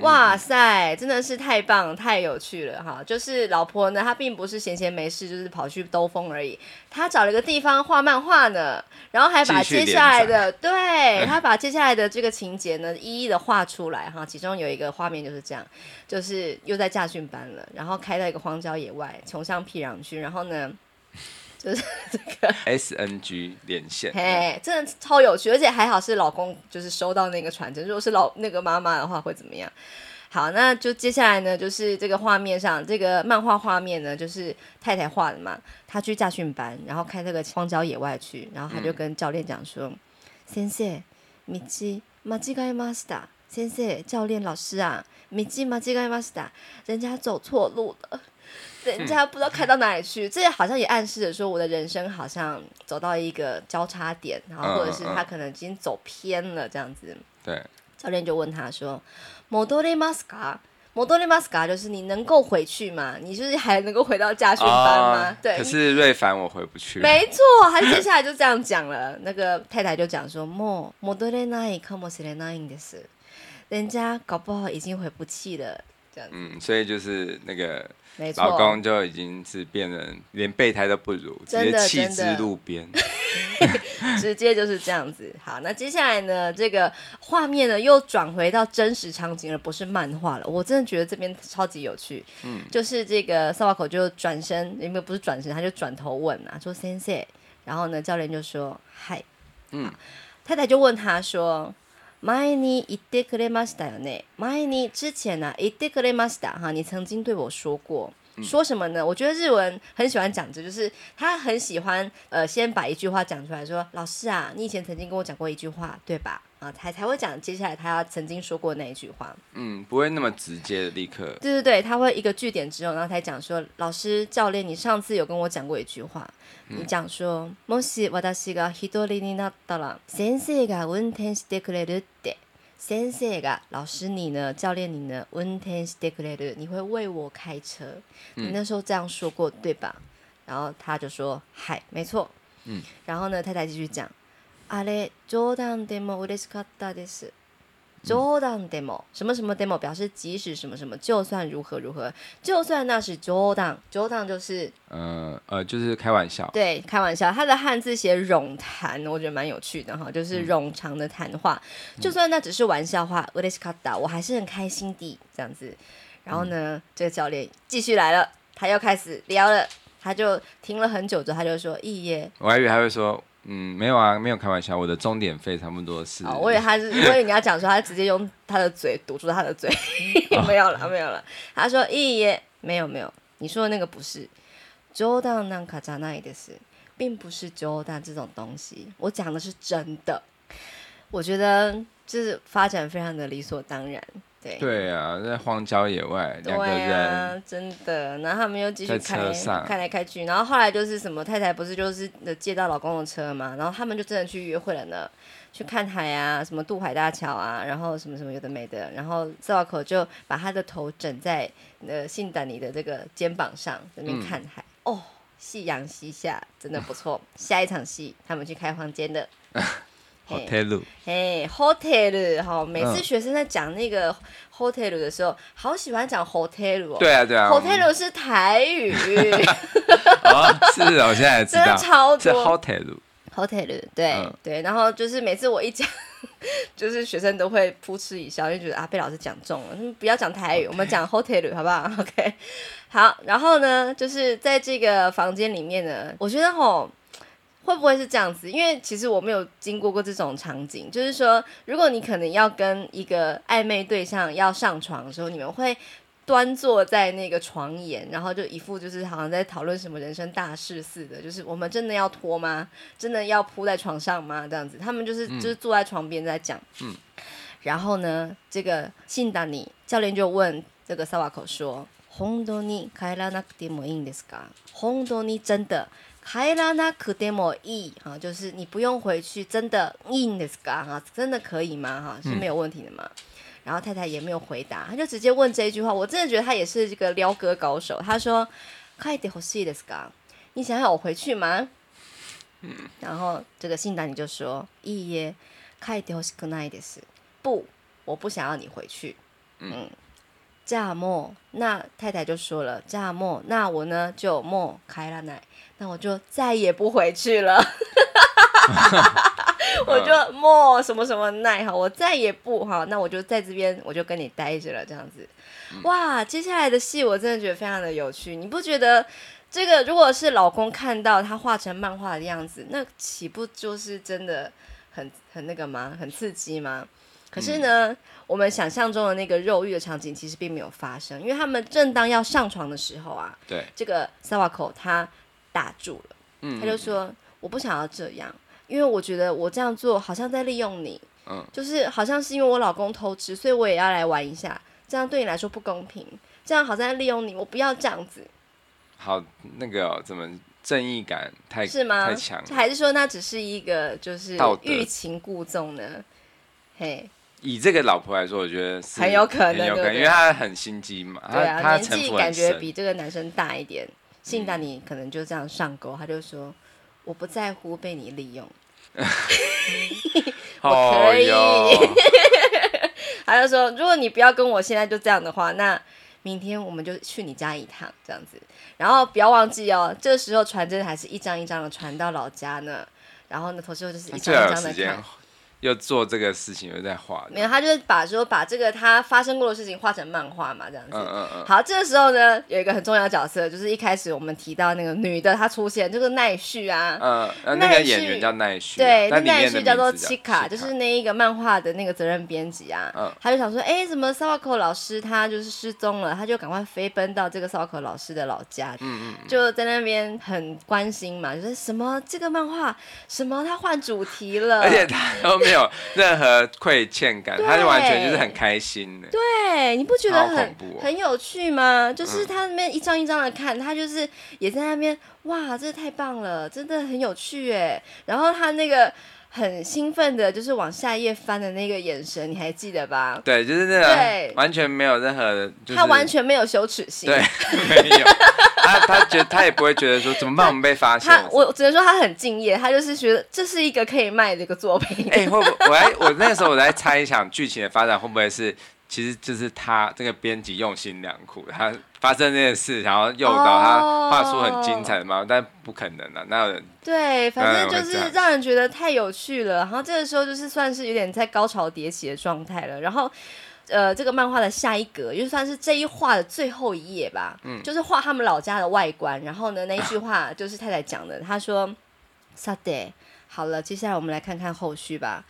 [SPEAKER 2] 哇塞，真的是太棒，太有趣了哈！就是老婆呢，她并不是闲闲没事，就是跑去兜风而已。她找了一个地方画漫画呢，然后还把接下来的，对，她把接下来的这个情节呢，一一的画出来哈。其中有一个画面就是这样，就是又在驾训班了，然后开到一个荒郊野外，穷乡僻壤去，然后呢。就是这个
[SPEAKER 1] S N G 连线，
[SPEAKER 2] 嘿，真的超有趣，而且还好是老公就是收到那个传真，如果是老那个妈妈的话会怎么样？好，那就接下来呢，就是这个画面上这个漫画画面呢，就是太太画的嘛，她去驾训班，然后开这个荒郊野外去，然后她就跟教练讲说：“先生，道间违えました。先生，教练老师啊，道间违えました，人家走错路了。” 人家不知道开到哪里去，这好像也暗示着说，我的人生好像走到一个交叉点，然后或者是他可能已经走偏了这样子。
[SPEAKER 1] 对，
[SPEAKER 2] 教练就问他说：“戻れますか？戻れますか？就是你能够回去吗？你就是还能够回到驾训班吗？”对。
[SPEAKER 1] 可是瑞凡我回不去。
[SPEAKER 2] 没错，他接下来就这样讲了。那个太太就讲说：“もう戻れないかもしれないんです。”人家搞不好已经回不去了。 这样子。嗯，
[SPEAKER 1] 所以就是那
[SPEAKER 2] 个。
[SPEAKER 1] 老公就已经是变成连备胎都不如，直接弃之路边，
[SPEAKER 2] 直接就是这样子。好，那接下来呢，这个画面呢又转回到真实场景而，不是漫画了。我真的觉得这边超级有趣。嗯，就是这个萨瓦口就转身，因为不是转身，他就转头问啊，说先生，然后呢，教练就说嗨，嗯，太太就问他说。前に言ってくれましたよね。前に之前呢、啊，言ってくれました哈，你曾经对我说过，说什么呢？我觉得日文很喜欢讲这，就是他很喜欢呃，先把一句话讲出来说，老师啊，你以前曾经跟我讲过一句话，对吧？ 啊，才才会讲接下来他曾经说过那一句话。
[SPEAKER 1] 嗯，不会那么直接的立刻。
[SPEAKER 2] 对对对，他会一个句点之后，然后才讲说，老师教练，你上次有跟我讲过一句话，嗯、你讲说，もし私が一人になったら先生が运転してくれるって。先生が老师你呢，教练你呢，运転してくれる，你会为我开车。你那时候这样说过，对吧？然后他就说，嗨，没错。嗯。然后呢，太太继续讲。 あれ冗谈でも嬉しかったです。冗谈でも什么什么でも表示即使什么什么，就算如何如何，就算那是冗谈，冗谈就是
[SPEAKER 1] 呃呃，就是开玩笑。
[SPEAKER 2] 对，开玩笑。他的汉字写冗谈，我觉得蛮有趣的哈，就是冗长的谈话。嗯、就算那只是玩笑话，嬉しかった，我还是很开心的这样子。然后呢，嗯、这个教练继续来了，他又开始聊了，他就停了很久之后，他就说：“一耶。”
[SPEAKER 1] 我还以为他会说。 嗯，没有啊，没有开玩笑，我的钟点费差不多是。
[SPEAKER 2] 哦，我以为他是，我以为你要讲说他直接用他的嘴堵住他的嘴，没有了，没有了。他说一耶，没有没有，你说的那个不是。冗谈なんかじゃないです，并不是冗谈这种东西，我讲的是真的。我觉得就是发展非常的理所当然。 对。
[SPEAKER 1] 对啊，在荒郊野外，两个人、
[SPEAKER 2] 啊、真的，然后他们又继续开开来开去，然后后来就是什么太太不是就是借到老公的车嘛，然后他们就真的去约会了呢，去看海啊，什么渡海大桥啊，然后什么什么有的没的，然后萨瓦口就把他的头枕在呃信达尼的这个肩膀上，在那边看海，嗯、哦，夕阳西下，真的不错。下一场戏，他们去开房间的。
[SPEAKER 1] hotel，
[SPEAKER 2] 哎，hotel 哈，每次学生在讲那个 hotel 的时候，好喜欢讲 hotel 哦。
[SPEAKER 1] 对啊，对啊。
[SPEAKER 2] hotel 是台语。
[SPEAKER 1] 哦，是哦，我现在知道。
[SPEAKER 2] 真的超多。
[SPEAKER 1] 是 hotel。
[SPEAKER 2] hotel，对对，然后就是每次我一讲，就是学生都会扑哧一笑，就觉得啊，被老师讲中了。不要讲台语，我们讲 hotel 好不好？OK。好，然后呢，就是在这个房间里面呢，我觉得吼。会不会是这样子？因为其实我没有经过过这种场景，就是说，如果你可能要跟一个暧昧对象要上床的时候，你们会端坐在那个床沿，然后就一副就是好像在讨论什么人生大事似的，就是我们真的要脱吗？真的要铺在床上吗？这样子，他们就是就是坐在床边在讲。嗯。然后呢，这个信达尼教练就问这个萨瓦口说：“本当に帰らなくてもいいんですか？本当に真的？” 海拉那可得莫伊哈，就是你不用回去，真的硬的是嘎哈，真的可以吗？哈，是没有问题的嘛。嗯、然后太太也没有回答，他就直接问这一句话。我真的觉得他也是这个撩哥高手。他说：“帰ってほしいですか？你想要我回去吗？”嗯、然后这个信达尼就说：“いいえ、帰ってほしくないです。”不，我不想要你回去。嗯，じ ゃあもう，那太太就说了：“じゃあもう，那我呢就もう帰らない。”那我就再也不回去了，我就莫什么什么奈哈，我再也不哈，那我就在这边，我就跟你待着了，这样子。哇，接下来的戏我真的觉得非常的有趣，你不觉得这个如果是老公看到他画成漫画的样子，那岂不就是真的很很那个吗？很刺激吗？可是呢， 我们想象中的那个肉欲的场景其实并没有发生，因为他们正当要上床的时候啊，
[SPEAKER 1] 对，
[SPEAKER 2] 这个萨瓦口他。打住了，他就说：“我不想要这样，因为我觉得我这样做好像在利用你，嗯，就是好像是因为我老公偷吃，所以我也要来玩一下，这样对你来说不公平，这样好像在利用你，我不要这样子。”
[SPEAKER 1] 好，那个、哦、怎么正义感太
[SPEAKER 2] 是吗？
[SPEAKER 1] 太强？
[SPEAKER 2] 还是说那只是一个就是欲擒故纵呢？嘿，
[SPEAKER 1] 以这个老婆来说，我觉得是
[SPEAKER 2] 很有可能，
[SPEAKER 1] 有可能，因为她很心机嘛，对啊，他
[SPEAKER 2] 年纪感觉比这个男生大一点。信达你可能就这样上钩，他就说：“我不在乎被你利用，我可以。哦哟” 他就说：“如果你不要跟我现在就这样的话，那明天我们就去你家一趟，这样子。然后不要忘记哦，这个时候传真还是一张一张的传到老家呢。然后呢，头之后就是一张一张的看。”
[SPEAKER 1] 又做这个事情，又在画。
[SPEAKER 2] 没有，他就是把说把这个他发生过的事情画成漫画嘛，这样子。嗯嗯嗯。好，这个时候呢，有一个很重要的角色，就是一开始我们提到那个女的，她出现，就是奈绪啊。嗯。
[SPEAKER 1] 那个演员叫奈绪。
[SPEAKER 2] 对，那奈绪叫做七卡，就是那一个漫画的那个责任编辑啊。嗯。他就想说，哎，怎么萨瓦口老师他就是失踪了？他就赶快飞奔到这个萨瓦口老师的老家。嗯嗯。就在那边很关心嘛，就是什么这个漫画，什么他换主题了，
[SPEAKER 1] 而且他都没有任何愧欠感，他就完全就是很开心的。
[SPEAKER 2] 对，你不觉得很很有趣吗？就是他那边一张一张的看，他就是也在那边，哇，这太棒了，真的很有趣哎。然后他那个很兴奋的，就是往下一页翻的那个眼神，你还记得吧？
[SPEAKER 1] 对，就是那个，对，完全没有任何，
[SPEAKER 2] 他完全没有羞耻心，
[SPEAKER 1] 对，没有。他他觉得他也不会觉得说怎么办，我们被发现。
[SPEAKER 2] 他我只能说他很敬业，他就是觉得这是一个可以卖的一个作品。
[SPEAKER 1] 哎、欸，会不我来我那时候我在猜想剧情的发展会不会是，其实就是他这个编辑用心良苦，他发生这件事，然后诱导他画出很精彩的嘛，但不可能啊，哪有人？
[SPEAKER 2] 对，反正就是让人觉得太有趣了。然后这个时候就是算是有点在高潮迭起的状态了，然后。呃，这个漫画的下一格，就算是这一画的最后一页吧，嗯，就是画他们老家的外观。然后呢，那一句话就是太太讲的，她说：“ s a t y、好了，接下来我们来看看后续吧。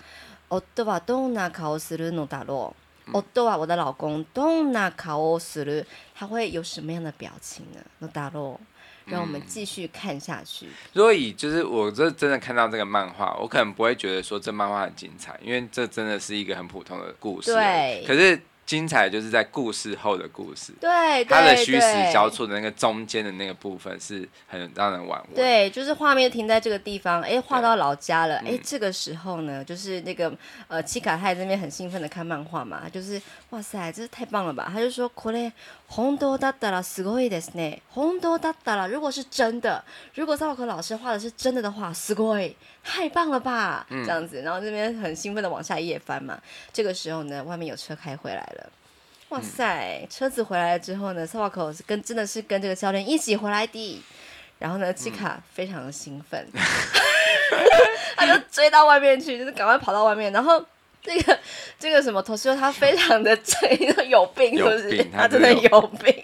[SPEAKER 2] 哦，对啊，我的老公东那卡奥斯鲁，他会有什么样的表情呢？那大洛。让我们继续看下去。
[SPEAKER 1] 所以就是我这真的看到这个漫画，我可能不会觉得说这漫画很精彩，因为这真的是一个很普通的故事。
[SPEAKER 2] 对。
[SPEAKER 1] 可是。精彩就是在故事后的故事，
[SPEAKER 2] 对，
[SPEAKER 1] 它的虚实交错的那个中间的那个部分是很让人玩味。
[SPEAKER 2] 对，就是画面停在这个地方，哎，画到老家了，哎，这个时候呢，就是那个呃，七卡泰这边很兴奋的看漫画嘛，就是哇塞，这是太棒了吧？他就说，これ本当だったらすごいですね。本当だったら，如果是真的，如果萨瓦克老师画的是真的的话，すごい， 太棒了吧？这样子，然后这边很兴奋的往下一页翻嘛。这个时候呢，外面有车开回来了。哇塞！车子回来了之后呢，萨瓦口是跟真的是跟这个教练一起回来的。然后呢，吉卡非常的兴奋，嗯、他就追到外面去，就是赶快跑到外面，然后。这个这个什么，头秀他非常的真有病，是不是？他真的有病，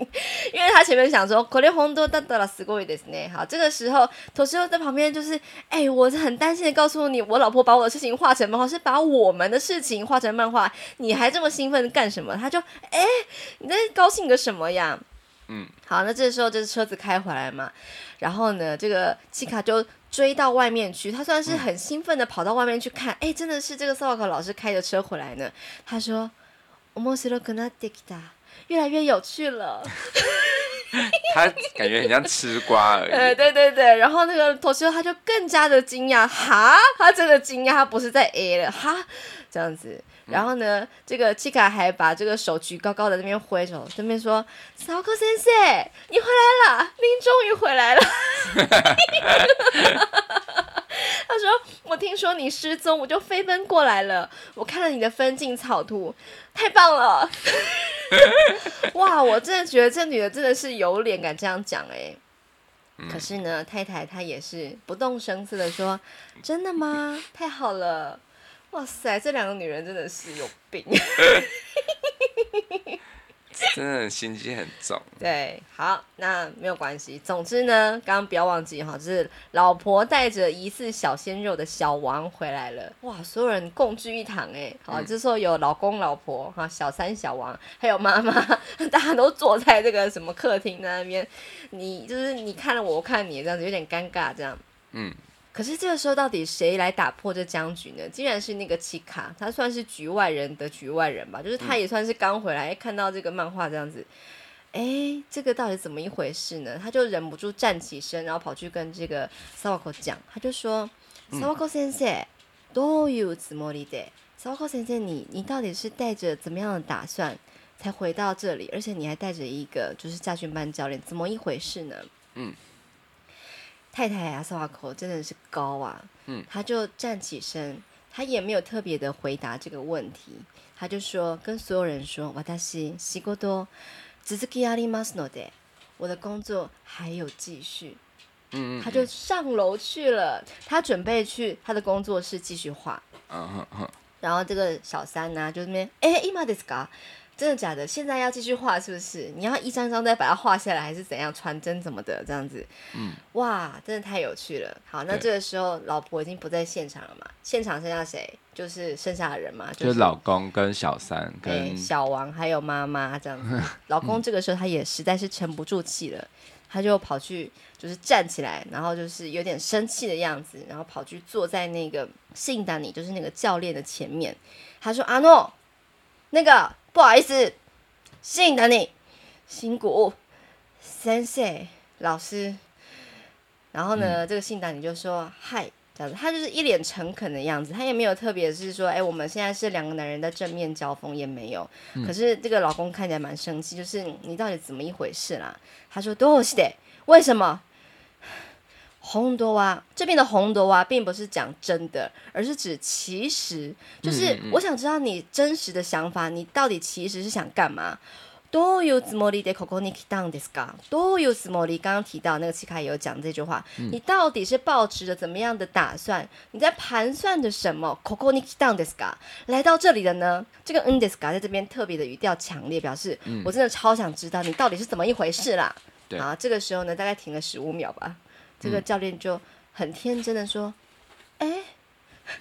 [SPEAKER 2] 因为他前面想说，これ本当だったらすごいですね。好，这个时候头秀在旁边就是，哎，我是很担心的告诉你，我老婆把我的事情画成漫画，是把我们的事情画成漫画，你还这么兴奋干什么？他就，哎，你在高兴个什么呀？ 嗯，好，那这时候就是车子开回来嘛，然后呢，这个七卡就。追到外面去，他算是很兴奋的跑到外面去看，哎、嗯，真的是这个萨瓦克老师开着车回来呢。他说：“面白くなってきた，越来越有趣了。
[SPEAKER 1] ”他感觉很像吃瓜而已。
[SPEAKER 2] 呃，对对对，然后那个头秀他就更加的惊讶，哈，他真的惊讶，他不是在 A 了，哈，这样子。 然后呢，嗯、这个七卡还把这个手举高高的，那边挥手，这边说：“萨瓦克先生，你回来了，您终于回来了。”他说：“我听说你失踪，我就飞奔过来了。我看了你的分镜草图，太棒了！哇，我真的觉得这女的真的是有脸敢这样讲哎。嗯、可是呢，太太她也是不动声色的说：‘真的吗？太好了！’哇塞，这两个女人真的是有病。
[SPEAKER 1] 真的心机很重。
[SPEAKER 2] 对，好，那没有关系。总之呢，刚刚不要忘记哈，就是老婆带着疑似小鲜肉的小王回来了。哇，所有人共聚一堂哎，好，这时候有老公、老婆哈，小三、小王，还有妈妈，大家都坐在这个什么客厅那边。你就是你看了我，我看你，这样子有点尴尬，这样。嗯。可是这个时候，到底谁来打破这僵局呢？竟然是那个七卡，他算是局外人的局外人吧，就是他也算是刚回来，看到这个漫画这样子，哎、欸，这个到底怎么一回事呢？他就忍不住站起身，然后跑去跟这个萨瓦克讲，他就说：“萨瓦克先生，どういうつもりで？萨瓦克先生，你你到底是带着怎么样的打算才回到这里？而且你还带着一个就是驾训班教练，怎么一回事呢？”嗯。 太太啊，萨瓦口真的是高啊，嗯，他就站起身，他也没有特别的回答这个问题，他就说跟所有人说，私仕事続きありますので，我的工作还有继续，嗯，嗯，嗯，他就上楼去了，他准备去他的工作室继续画，嗯嗯，然后这个小三呢、啊，就那边，哎，今ですか？ 真的假的？现在要继续画是不是？你要一张张再把它画下来，还是怎样传真怎么的这样子？嗯，哇，真的太有趣了。好，那这个时候老婆已经不在现场了嘛？现场剩下谁？就是剩下的人嘛？
[SPEAKER 1] 就是、就是老公跟小三跟、
[SPEAKER 2] 欸、小王还有妈妈这样子。老公这个时候他也实在是沉不住气了，他就跑去就是站起来，然后就是有点生气的样子，然后跑去坐在那个信达尼，就是那个教练的前面。他说：“阿诺，那个。”不好意思，信得你辛苦，先生老师。然后呢，嗯、这个信达你就说嗨，这样子，他就是一脸诚恳的样子，他也没有特别是说，哎，我们现在是两个男人的正面交锋，也没有。嗯、可是这个老公看起来蛮生气，就是你到底怎么一回事啦？他说どうして？为什么？ 红多娃这边的红多娃并不是讲真的，而是指其实，就是我想知道你真实的想法，你到底其实是想干嘛？どういうつもりでここに来たんですか？どういうつもり？刚刚提到那个七卡也有讲这句话，嗯、你到底是抱持着怎么样的打算？你在盘算着什么？ここに来たんですか？来到这里的呢？这个んですか在这边特别的语调强烈，表示、嗯、我真的超想知道你到底是怎么一回事啦。对啊，这个时候呢，大概停了十五秒吧。 这个教练就很天真的说：“哎，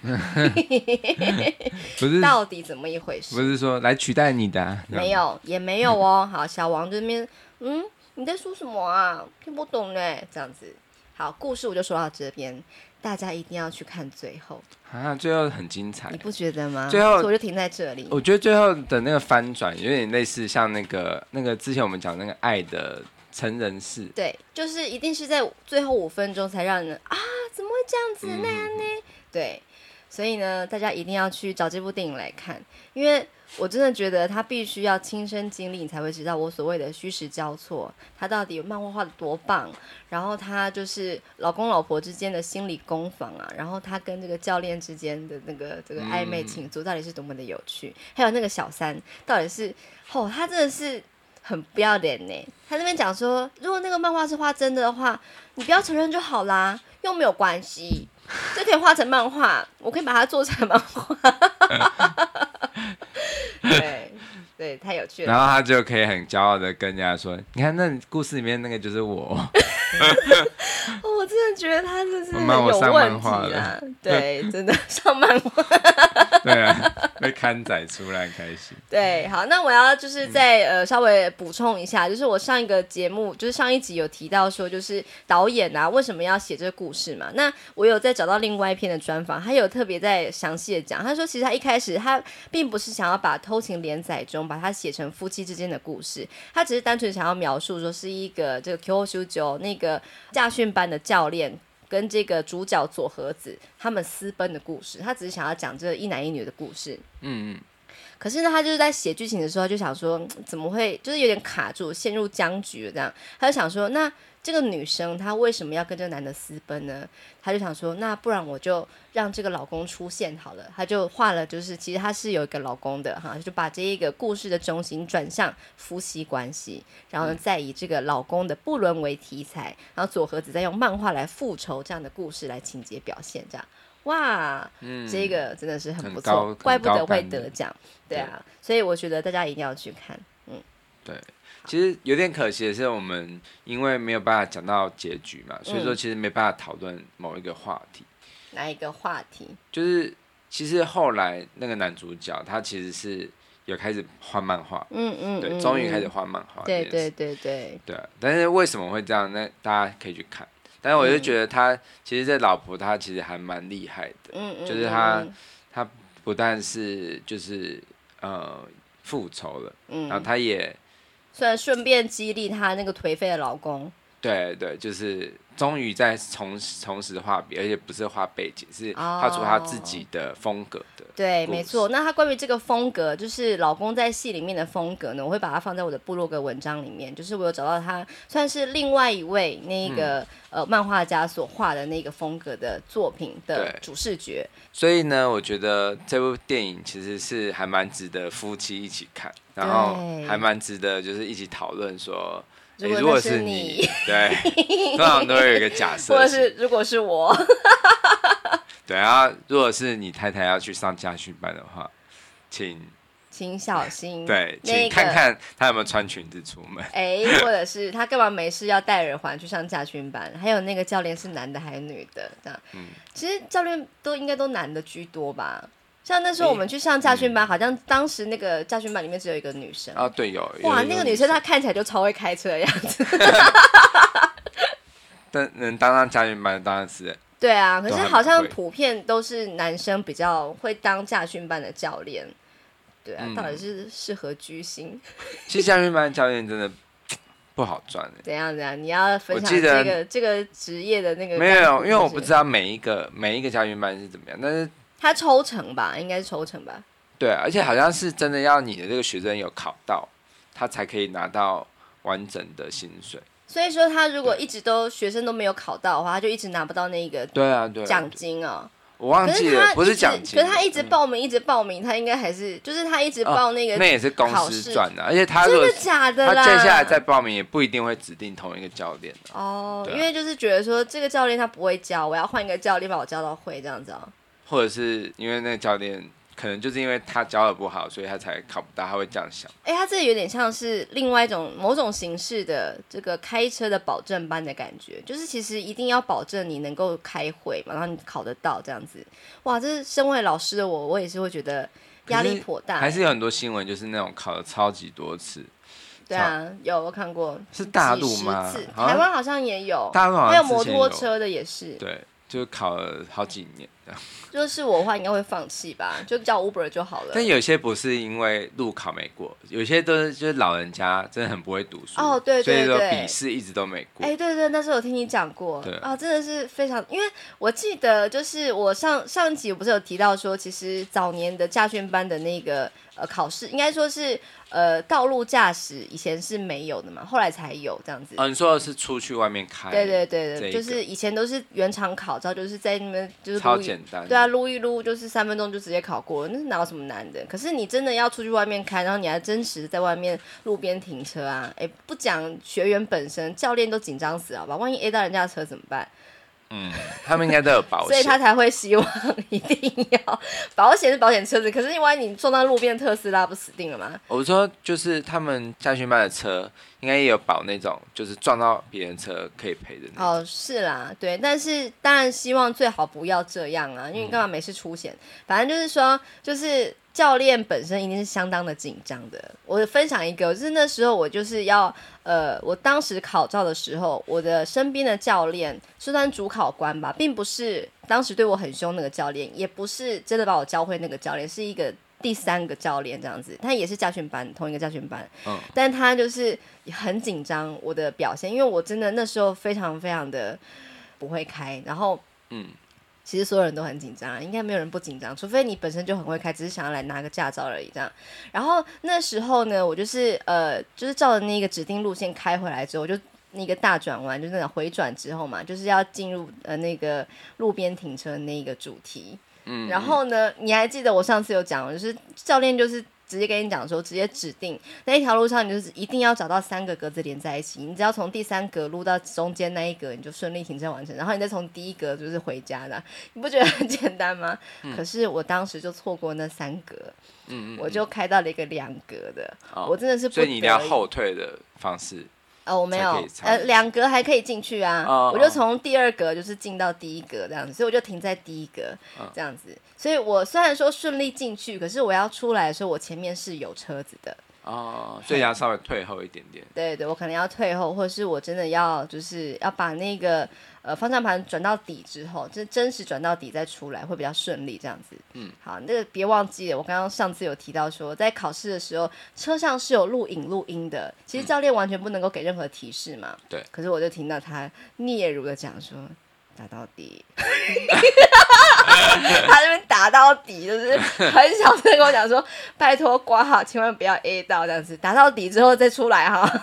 [SPEAKER 1] 不是
[SPEAKER 2] 到底怎么一回事？
[SPEAKER 1] 不是说来取代你的、啊，
[SPEAKER 2] 没有，也没有哦。好，小王这边，嗯，你在说什么啊？听不懂呢，这样子。好，故事我就说到这边，大家一定要去看最后
[SPEAKER 1] 啊，最后很精彩，
[SPEAKER 2] 你不觉得吗？
[SPEAKER 1] 最后
[SPEAKER 2] 我就停在这里。
[SPEAKER 1] 我觉得最后的那个翻转有点类似像那个那个之前我们讲那个爱的成人式，
[SPEAKER 2] 对，就是一定是在最后五分钟才让人啊，怎么会这样子那样呢？嗯、对，所以呢，大家一定要去找这部电影来看，因为。我真的觉得他必须要亲身经历，你才会知道我所谓的虚实交错，他到底有漫画画的多棒。然后他就是老公老婆之间的心理攻防啊，然后他跟这个教练之间的那个这个暧昧情愫到底是多么的有趣。嗯、还有那个小三到底是，哦，他真的是很不要脸呢。他那边讲说，如果那个漫画是画真的的话，你不要承认就好啦，又没有关系，这可以画成漫画，我可以把它做成漫画。对对，太有趣了。
[SPEAKER 1] 然后他就可以很骄傲的跟人家说：“你看，那故事里面那个就是我。”
[SPEAKER 2] 我真的觉得他这是有问题啊！对，真的上漫画。
[SPEAKER 1] 对啊，被刊载出来开心。
[SPEAKER 2] 对，好，那我要就是再呃稍微补充一下，就是我上一个节目，就是上一集有提到说，就是导演啊为什么要写这个故事嘛？那我有再找到另外一篇的专访，他有特别在详细的讲，他说其实他一开始他并不是想要把《偷情连载中》把它写成夫妻之间的故事，他只是单纯想要描述说是一个这个 Q 修九那个驾训班的教练。跟这个主角佐和子他们私奔的故事，他只是想要讲这一男一女的故事。嗯嗯。可是呢，他就是在写剧情的时候，就想说 怎么会，就是有点卡住，陷入僵局这样。他就想说那。这个女生她为什么要跟这个男的私奔呢？她就想说，那不然我就让这个老公出现好了。她就画了，就是其实她是有一个老公的哈，就把这一个故事的中心转向夫妻关系，然后，再以这个老公的不伦为题材，然后佐和子再用漫画来复仇这样的故事来情节表现，这样哇，嗯，这个真的是很不错，怪不得会得奖，对啊，对，所以我觉得大家一定要去看，嗯，
[SPEAKER 1] 对。其实有点可惜的是，我们因为没有办法讲到结局嘛，所以说其实没办法讨论某一个话题。
[SPEAKER 2] 哪一个话题？
[SPEAKER 1] 就是其实后来那个男主角他其实是有开始画漫画，嗯嗯，对，终于开始画漫画。
[SPEAKER 2] 对对对对。
[SPEAKER 1] 对，但是为什么会这样？那大家可以去看。但是我就觉得他其实这老婆他其实还蛮厉害的，嗯嗯，就是他他不但是就是呃复仇了，嗯，然后他也。
[SPEAKER 2] 虽然顺便激励他那个颓废的老公，
[SPEAKER 1] 对对，就是终于在重重拾画笔，而且不是画背景，是画出他自己的风格的。
[SPEAKER 2] 对，没错。那他关于这个风格，就是老公在戏里面的风格呢，我会把它放在我的部落格文章里面。就是我有找到他，算是另外一位那个、嗯、呃漫画家所画的那个风格的作品的主视觉。
[SPEAKER 1] 所以呢，我觉得这部电影其实是还蛮值得夫妻一起看，然后还蛮值得就是一起讨论说，如果，如果是你，对，通常都会有一个假设，
[SPEAKER 2] 或者是如果是我。
[SPEAKER 1] 对啊，如果是你太太要去上家训班的话，请
[SPEAKER 2] 请小心。
[SPEAKER 1] 对，请看看她有没有穿裙子出门。
[SPEAKER 2] 哎、欸，或者是她干嘛没事要戴耳环去上家训班？还有那个教练是男的还是女的？这样，嗯，其实教练都应该都男的居多吧？像那时候我们去上驾训班，好像当时那个驾训班里面只有一个女生。
[SPEAKER 1] 啊，对，有。
[SPEAKER 2] 哇，那个女生她看起来就超会开车的样子。
[SPEAKER 1] 但能当上驾训班的当然是。
[SPEAKER 2] 对啊，可是好像普遍都是男生比较会当驾训班的教练，对啊，嗯、到底是适合居心？
[SPEAKER 1] 其实驾训班教练真的不好赚。
[SPEAKER 2] 怎样怎样？你要分享这个这个职业的那个？
[SPEAKER 1] 没有，因为我不知道每一个每一个家训班是怎么样，但是
[SPEAKER 2] 他抽成吧，应该是抽成吧？
[SPEAKER 1] 对，而且好像是真的要你的这个学生有考到，他才可以拿到完整的薪水。
[SPEAKER 2] 所以说，他如果一直都学生都没有考到的话，他就一直拿不到那个对啊对奖金啊。
[SPEAKER 1] 我忘记了，不是奖金，
[SPEAKER 2] 可是他一直报名，一直报名，他应该还是就是他一直报那个，
[SPEAKER 1] 那也是公司赚的，而且他
[SPEAKER 2] 真的假的啦？
[SPEAKER 1] 他接下来再报名也不一定会指定同一个教练
[SPEAKER 2] 哦，因为就是觉得说这个教练他不会教，我要换一个教练把我教到会这样子哦。
[SPEAKER 1] 或者是因为那个教练可能就是因为他教的不好，所以他才考不到，他会这样想。
[SPEAKER 2] 哎、欸，他这有点像是另外一种某种形式的这个开车的保证班的感觉，就是其实一定要保证你能够开会嘛，然后你考得到这样子。哇，这是身为老师的我，我也是会觉得压力颇大。
[SPEAKER 1] 还是有很多新闻，就是那种考了超级多次。
[SPEAKER 2] 对啊，有我看过。
[SPEAKER 1] 是大陆吗？
[SPEAKER 2] 台湾好像也有。
[SPEAKER 1] 大陆
[SPEAKER 2] 还有摩托车的也是。
[SPEAKER 1] 对。就考了好几年，
[SPEAKER 2] 就是我的话，应该会放弃吧，就叫 Uber 就好了。
[SPEAKER 1] 但有些不是因为路考没过，有些都是就是老人家真的很不会读书
[SPEAKER 2] 哦，对对对，
[SPEAKER 1] 所以说笔试一直都没过。
[SPEAKER 2] 哎、欸，对对，那时候有听你讲过，对啊，真的是非常，因为我记得就是我上上一集我不是有提到说，其实早年的驾训班的那个。呃，考试应该说是呃，道路驾驶以前是没有的嘛，后来才有这样子。
[SPEAKER 1] 嗯、哦，你说的是出去外面开？
[SPEAKER 2] 对对对对，就是以前都是原厂考照，就是在那边就是
[SPEAKER 1] 超简
[SPEAKER 2] 对啊，撸一撸就是三分钟就直接考过了，那是哪有什么难的？可是你真的要出去外面开，然后你还真实在外面路边停车啊？哎，不讲学员本身，教练都紧张死了，吧？万一 A 到人家的车怎么办？
[SPEAKER 1] 嗯，他们应该都有保险，
[SPEAKER 2] 所以他才会希望一定要保险是保险车子。可是万一你撞到路边特斯拉，不死定了吗？
[SPEAKER 1] 我说就是他们驾训班的车应该也有保那种，就是撞到别人车可以赔的。
[SPEAKER 2] 哦，是啦，对，但是当然希望最好不要这样啊，因为你干嘛没事出险？嗯、反正就是说，就是。教练本身一定是相当的紧张的。我分享一个，就是那时候我就是要，呃，我当时考照的时候，我的身边的教练是算主考官吧，并不是当时对我很凶那个教练，也不是真的把我教会那个教练，是一个第三个教练这样子。他也是驾训班，同一个驾训班，嗯，但他就是很紧张我的表现，因为我真的那时候非常非常的不会开，然后，嗯。其实所有人都很紧张，应该没有人不紧张，除非你本身就很会开，只是想要来拿个驾照而已这样。然后那时候呢，我就是呃，就是照着那个指定路线开回来之后，就那个大转弯，就是那种回转之后嘛，就是要进入呃那个路边停车那个主题。嗯。然后呢，你还记得我上次有讲，就是教练就是。直接跟你讲说，直接指定那一条路上，你就是一定要找到三个格子连在一起。你只要从第三格录到中间那一格，你就顺利停车完成。然后你再从第一格就是回家的，你不觉得很简单吗？嗯、可是我当时就错过那三格，嗯，嗯，嗯，我就开到了一个两格的，哦、我真的是不。
[SPEAKER 1] 所以你一定要后退的方式。
[SPEAKER 2] 哦，我没有，呃，两格还可以进去啊，哦、我就从第二格就是进到第一格这样子，所以我就停在第一格这样子，哦、所以我虽然说顺利进去，可是我要出来的时候，我前面是有车子的。
[SPEAKER 1] 哦，所以要稍微退后一点点。
[SPEAKER 2] 对对，我可能要退后，或者是我真的要就是要把那个。呃，方向盘转到底之后，就真实转到底再出来会比较顺利，这样子。嗯，好，那个别忘记了，我刚刚上次有提到说，在考试的时候，车上是有录影录音的。其实教练完全不能够给任何提示嘛。对、嗯。可是我就听到他嗫嚅的讲说，打到底。他那边打到底，就是很小声跟我讲说，拜托刮好，千万不要 A 到这样子，打到底之后再出来哈。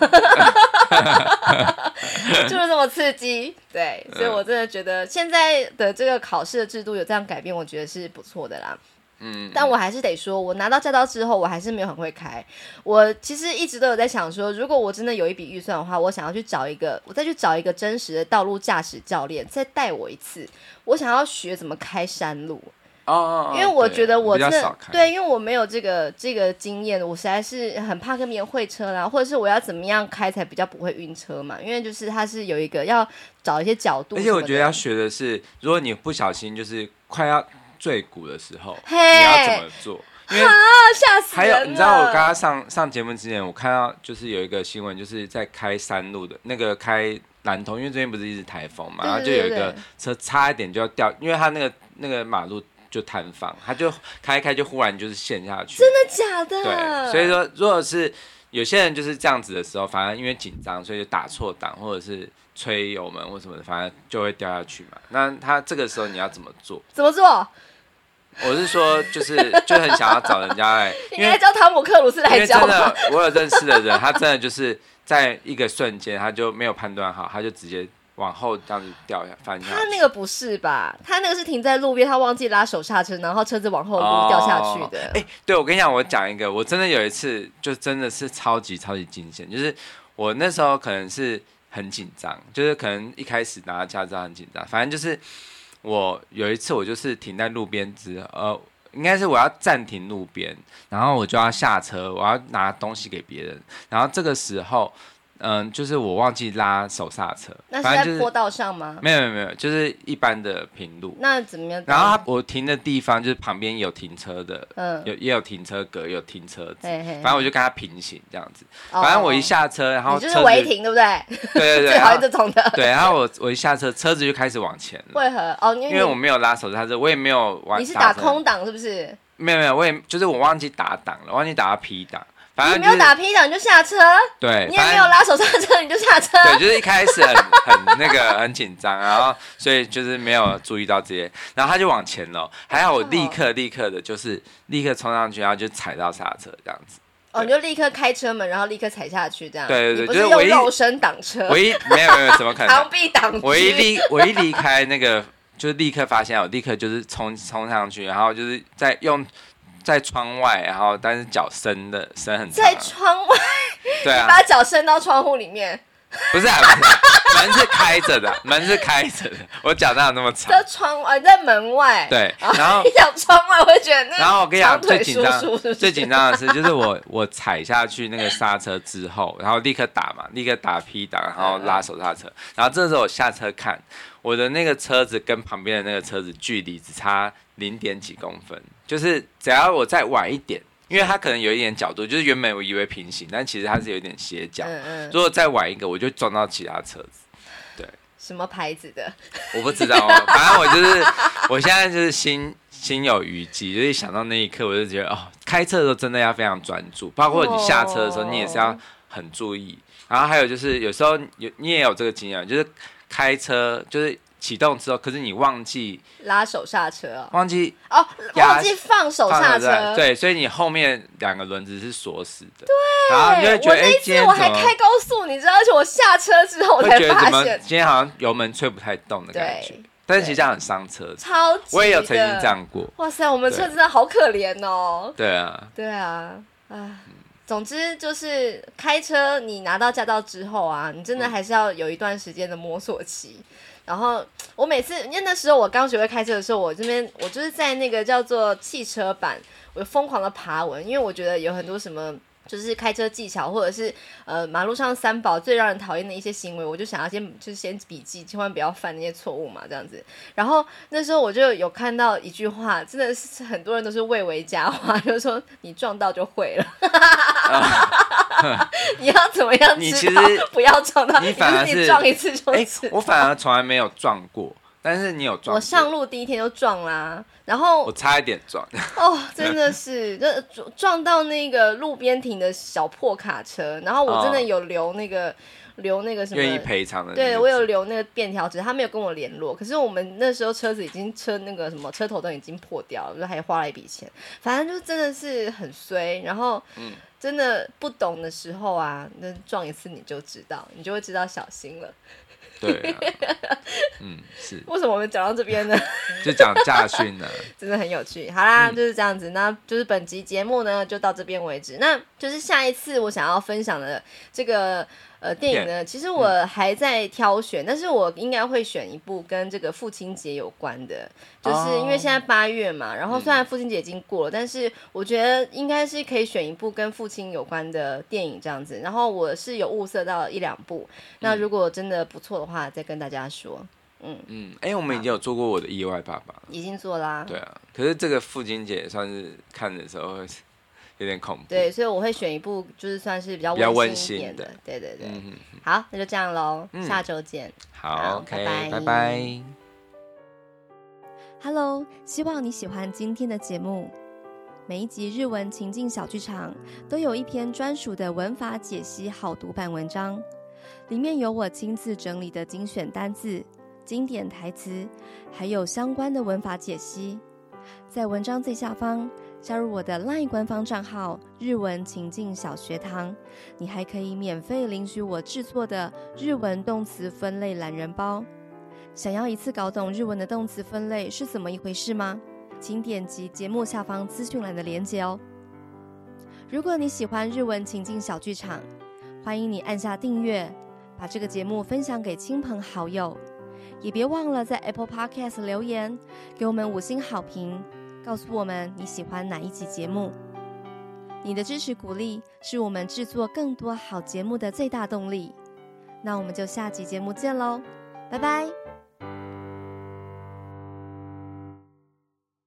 [SPEAKER 2] 就是这么刺激，对，所以我真的觉得现在的这个考试的制度有这样改变，我觉得是不错的啦。嗯，但我还是得说，我拿到驾照之后，我还是没有很会开。我其实一直都有在想说，如果我真的有一笔预算的话，我想要去找一个，我再去找一个真实的道路驾驶教练，再带我一次。我想要学怎么开山路。哦，因为我觉得我真的对，因为我没有这个这个经验，我实在是很怕跟别人会车啦，或者是我要怎么样开才比较不会晕车嘛？因为就是它是有一个要找一些角度，
[SPEAKER 1] 而且我觉得要学的是，如果你不小心就是快要坠谷的时候，嘿你要怎么做？因为
[SPEAKER 2] 吓死人！还有，
[SPEAKER 1] 你知道我刚刚上上节目之前，我看到就是有一个新闻，就是在开山路的那个开南通，因为这边不是一直台风嘛，然后就有一个车差一点就要掉，因为他那个那个马路。就摊放，他就开一开，就忽然就是陷下去。
[SPEAKER 2] 真的假的？
[SPEAKER 1] 对，所以说，如果是有些人就是这样子的时候，反而因为紧张，所以就打错档，或者是吹油门或什么的，反而就会掉下去嘛。那他这个时候你要怎么做？
[SPEAKER 2] 怎么做？
[SPEAKER 1] 我是说，就是就很想要找人家来，
[SPEAKER 2] 应该叫汤姆克鲁斯来教。
[SPEAKER 1] 真的，我有认识的人，他真的就是在一个瞬间，他就没有判断好，他就直接。往后这样子掉下翻下去，
[SPEAKER 2] 他那个不是吧？他那个是停在路边，他忘记拉手刹车，然后车子往后掉下去的。哎、哦欸，对，我跟你讲，我讲一个，我真的有一次就真的是超级超级惊险，就是我那时候可能是很紧张，就是可能一开始拿驾照很紧张，反正就是我有一次我就是停在路边之，呃
[SPEAKER 1] 应该是我要暂停路边，然后我就要下车，我要拿东西给别人，然后这个时候。嗯，就是我忘记拉手刹车，
[SPEAKER 2] 那是在坡道上吗？
[SPEAKER 1] 没有没有没有，就是一般的平路。
[SPEAKER 2] 那怎么样？
[SPEAKER 1] 然后我停的地方就是旁边有停车的，嗯，有也有停车格，有停车子。嘿嘿，反正我就跟他平行这样子。哦、反正我一下车，然后车
[SPEAKER 2] 就是违停，对不对？
[SPEAKER 1] 对对对，
[SPEAKER 2] 最讨厌这种的。
[SPEAKER 1] 对，然后我我一下车，车子就开始往前了。
[SPEAKER 2] 为何？哦，因为，
[SPEAKER 1] 因为我没有拉手刹车，我也没有玩。
[SPEAKER 2] 你是打空档是不是？
[SPEAKER 1] 没有没有，我也就是我忘记打档了，忘记打到 P 档。
[SPEAKER 2] 就是、你没有打 P 档你就下车，
[SPEAKER 1] 对，
[SPEAKER 2] 你也没有拉手刹车你就下车，
[SPEAKER 1] 对，就是一开始很很那个很紧张，然后所以就是没有注意到这些，然后他就往前了，还好我立刻立刻的就是立刻冲上去，然后就踩到刹车这样子，
[SPEAKER 2] 哦，你就立刻开车门，然后立刻踩下去这样，
[SPEAKER 1] 对对对，
[SPEAKER 2] 就是用肉身挡车，
[SPEAKER 1] 唯一没有没有怎么可能，
[SPEAKER 2] 螳臂挡车，
[SPEAKER 1] 我一离我一离开那个，就是立刻发现我立刻就是冲冲上去，然后就是在用。在窗外，然后但是脚伸的伸很长。
[SPEAKER 2] 在窗外，
[SPEAKER 1] 对啊，
[SPEAKER 2] 把脚伸到窗户里面。
[SPEAKER 1] 不是啊，门是开着的，门是开着的，我脚哪有那么长？
[SPEAKER 2] 在窗外，在门外。
[SPEAKER 1] 对，然后
[SPEAKER 2] 你讲窗外，我会觉得那。
[SPEAKER 1] 然后我跟你讲，最紧张，最紧张的是，就是我我踩下去那个刹车之后，然后立刻打嘛，立刻打 P 档，然后拉手刹车，然后这时候我下车看，我的那个车子跟旁边的那个车子距离只差零点几公分。就是只要我再晚一点，因为它可能有一点角度，就是原本我以为平行，但其实它是有一点斜角。嗯嗯。如果再晚一个，我就撞到其他车子。对。什
[SPEAKER 2] 么牌子的？
[SPEAKER 1] 我不知道哦，反正我就是，我现在就是心心有余悸，就是想到那一刻，我就觉得哦，开车的时候真的要非常专注，包括你下车的时候，你也是要很注意。然后还有就是，有时候有你也有这个经验，就是开车就是。启动之后，可是你忘记
[SPEAKER 2] 拉手刹车哦，
[SPEAKER 1] 忘记
[SPEAKER 2] 哦，忘记放手刹车，
[SPEAKER 1] 对，所以你后面两个轮子是锁死的，
[SPEAKER 2] 对，
[SPEAKER 1] 然后你就会觉得，哎，今天
[SPEAKER 2] 我还开高速，你知道，而且我下车之后我才发现，
[SPEAKER 1] 今天好像油门吹不太动的感觉，但是其实这样很伤车，
[SPEAKER 2] 超级，
[SPEAKER 1] 我也有曾经这样过，
[SPEAKER 2] 哇塞，我们车真的好可怜哦，
[SPEAKER 1] 对啊，
[SPEAKER 2] 对啊，啊，总之就是开车，你拿到驾照之后啊，你真的还是要有一段时间的摸索期。然后我每次，因为那时候我刚学会开车的时候，我这边我就是在那个叫做汽车版，我疯狂的爬文，因为我觉得有很多什么就是开车技巧，或者是呃马路上三宝最让人讨厌的一些行为，我就想要先就是先笔记，千万不要犯那些错误嘛，这样子。然后那时候我就有看到一句话，真的是很多人都是蔚为佳话，就是说你撞到就会了。你要怎么样？
[SPEAKER 1] 你其实
[SPEAKER 2] 不要撞到，
[SPEAKER 1] 你反而是
[SPEAKER 2] 你撞一次就一次。
[SPEAKER 1] 我反而从来没有撞过，但是你有撞。
[SPEAKER 2] 我上路第一天就撞啦，然后
[SPEAKER 1] 我差一点撞。
[SPEAKER 2] 哦，真的是，就撞到那个路边停的小破卡车，然后我真的有留那个。留那个什么
[SPEAKER 1] 愿意赔偿的，
[SPEAKER 2] 对，我有留那个便条纸，他没有跟我联络。可是我们那时候车子已经车那个什么车头灯已经破掉了，就还花了一笔钱。反正就真的是很衰。然后，真的不懂的时候啊，那撞一次你就知道，你就会知道小心了。
[SPEAKER 1] 对、啊，嗯，是。
[SPEAKER 2] 为什么我们讲到这边呢？
[SPEAKER 1] 就讲驾训呢，
[SPEAKER 2] 真的很有趣。好啦，嗯、就是这样子，那就是本集节目呢就到这边为止。那就是下一次我想要分享的这个。呃，电影呢，其实我还在挑选，嗯、但是我应该会选一部跟这个父亲节有关的，就是因为现在八月嘛，然后虽然父亲节已经过了，嗯、但是我觉得应该是可以选一部跟父亲有关的电影这样子。然后我是有物色到一两部，嗯、那如果真的不错的话，再跟大家说。嗯
[SPEAKER 1] 嗯，哎、欸，我们已经有做过我的意外爸爸，
[SPEAKER 2] 已经做啦。
[SPEAKER 1] 对啊，可是这个父亲节算是看的时候。有点恐怖，
[SPEAKER 2] 对，所以我会选一部，就是算是比较温馨一点的，对对对。好，那就这样喽，嗯、下周见。
[SPEAKER 1] 好，OK，拜拜。
[SPEAKER 2] Hello，希望你喜欢今天的节目。每一集日文情境小剧场都有一篇专属的文法解析好读版文章，里面有我亲自整理的精选单字、经典台词，还有相关的文法解析，在文章最下方。加入我的 LINE 官方账号“日文情境小学堂”，你还可以免费领取我制作的日文动词分类懒人包。想要一次搞懂日文的动词分类是怎么一回事吗？请点击节目下方资讯栏的链接哦。如果你喜欢日文情境小剧场，欢迎你按下订阅，把这个节目分享给亲朋好友，也别忘了在 Apple Podcast 留言，给我们五星好评。告诉我们你喜欢哪一集节目。你的支持鼓励是我们制作更多好节目的最大动力。那我们就下集节目见喽，拜拜。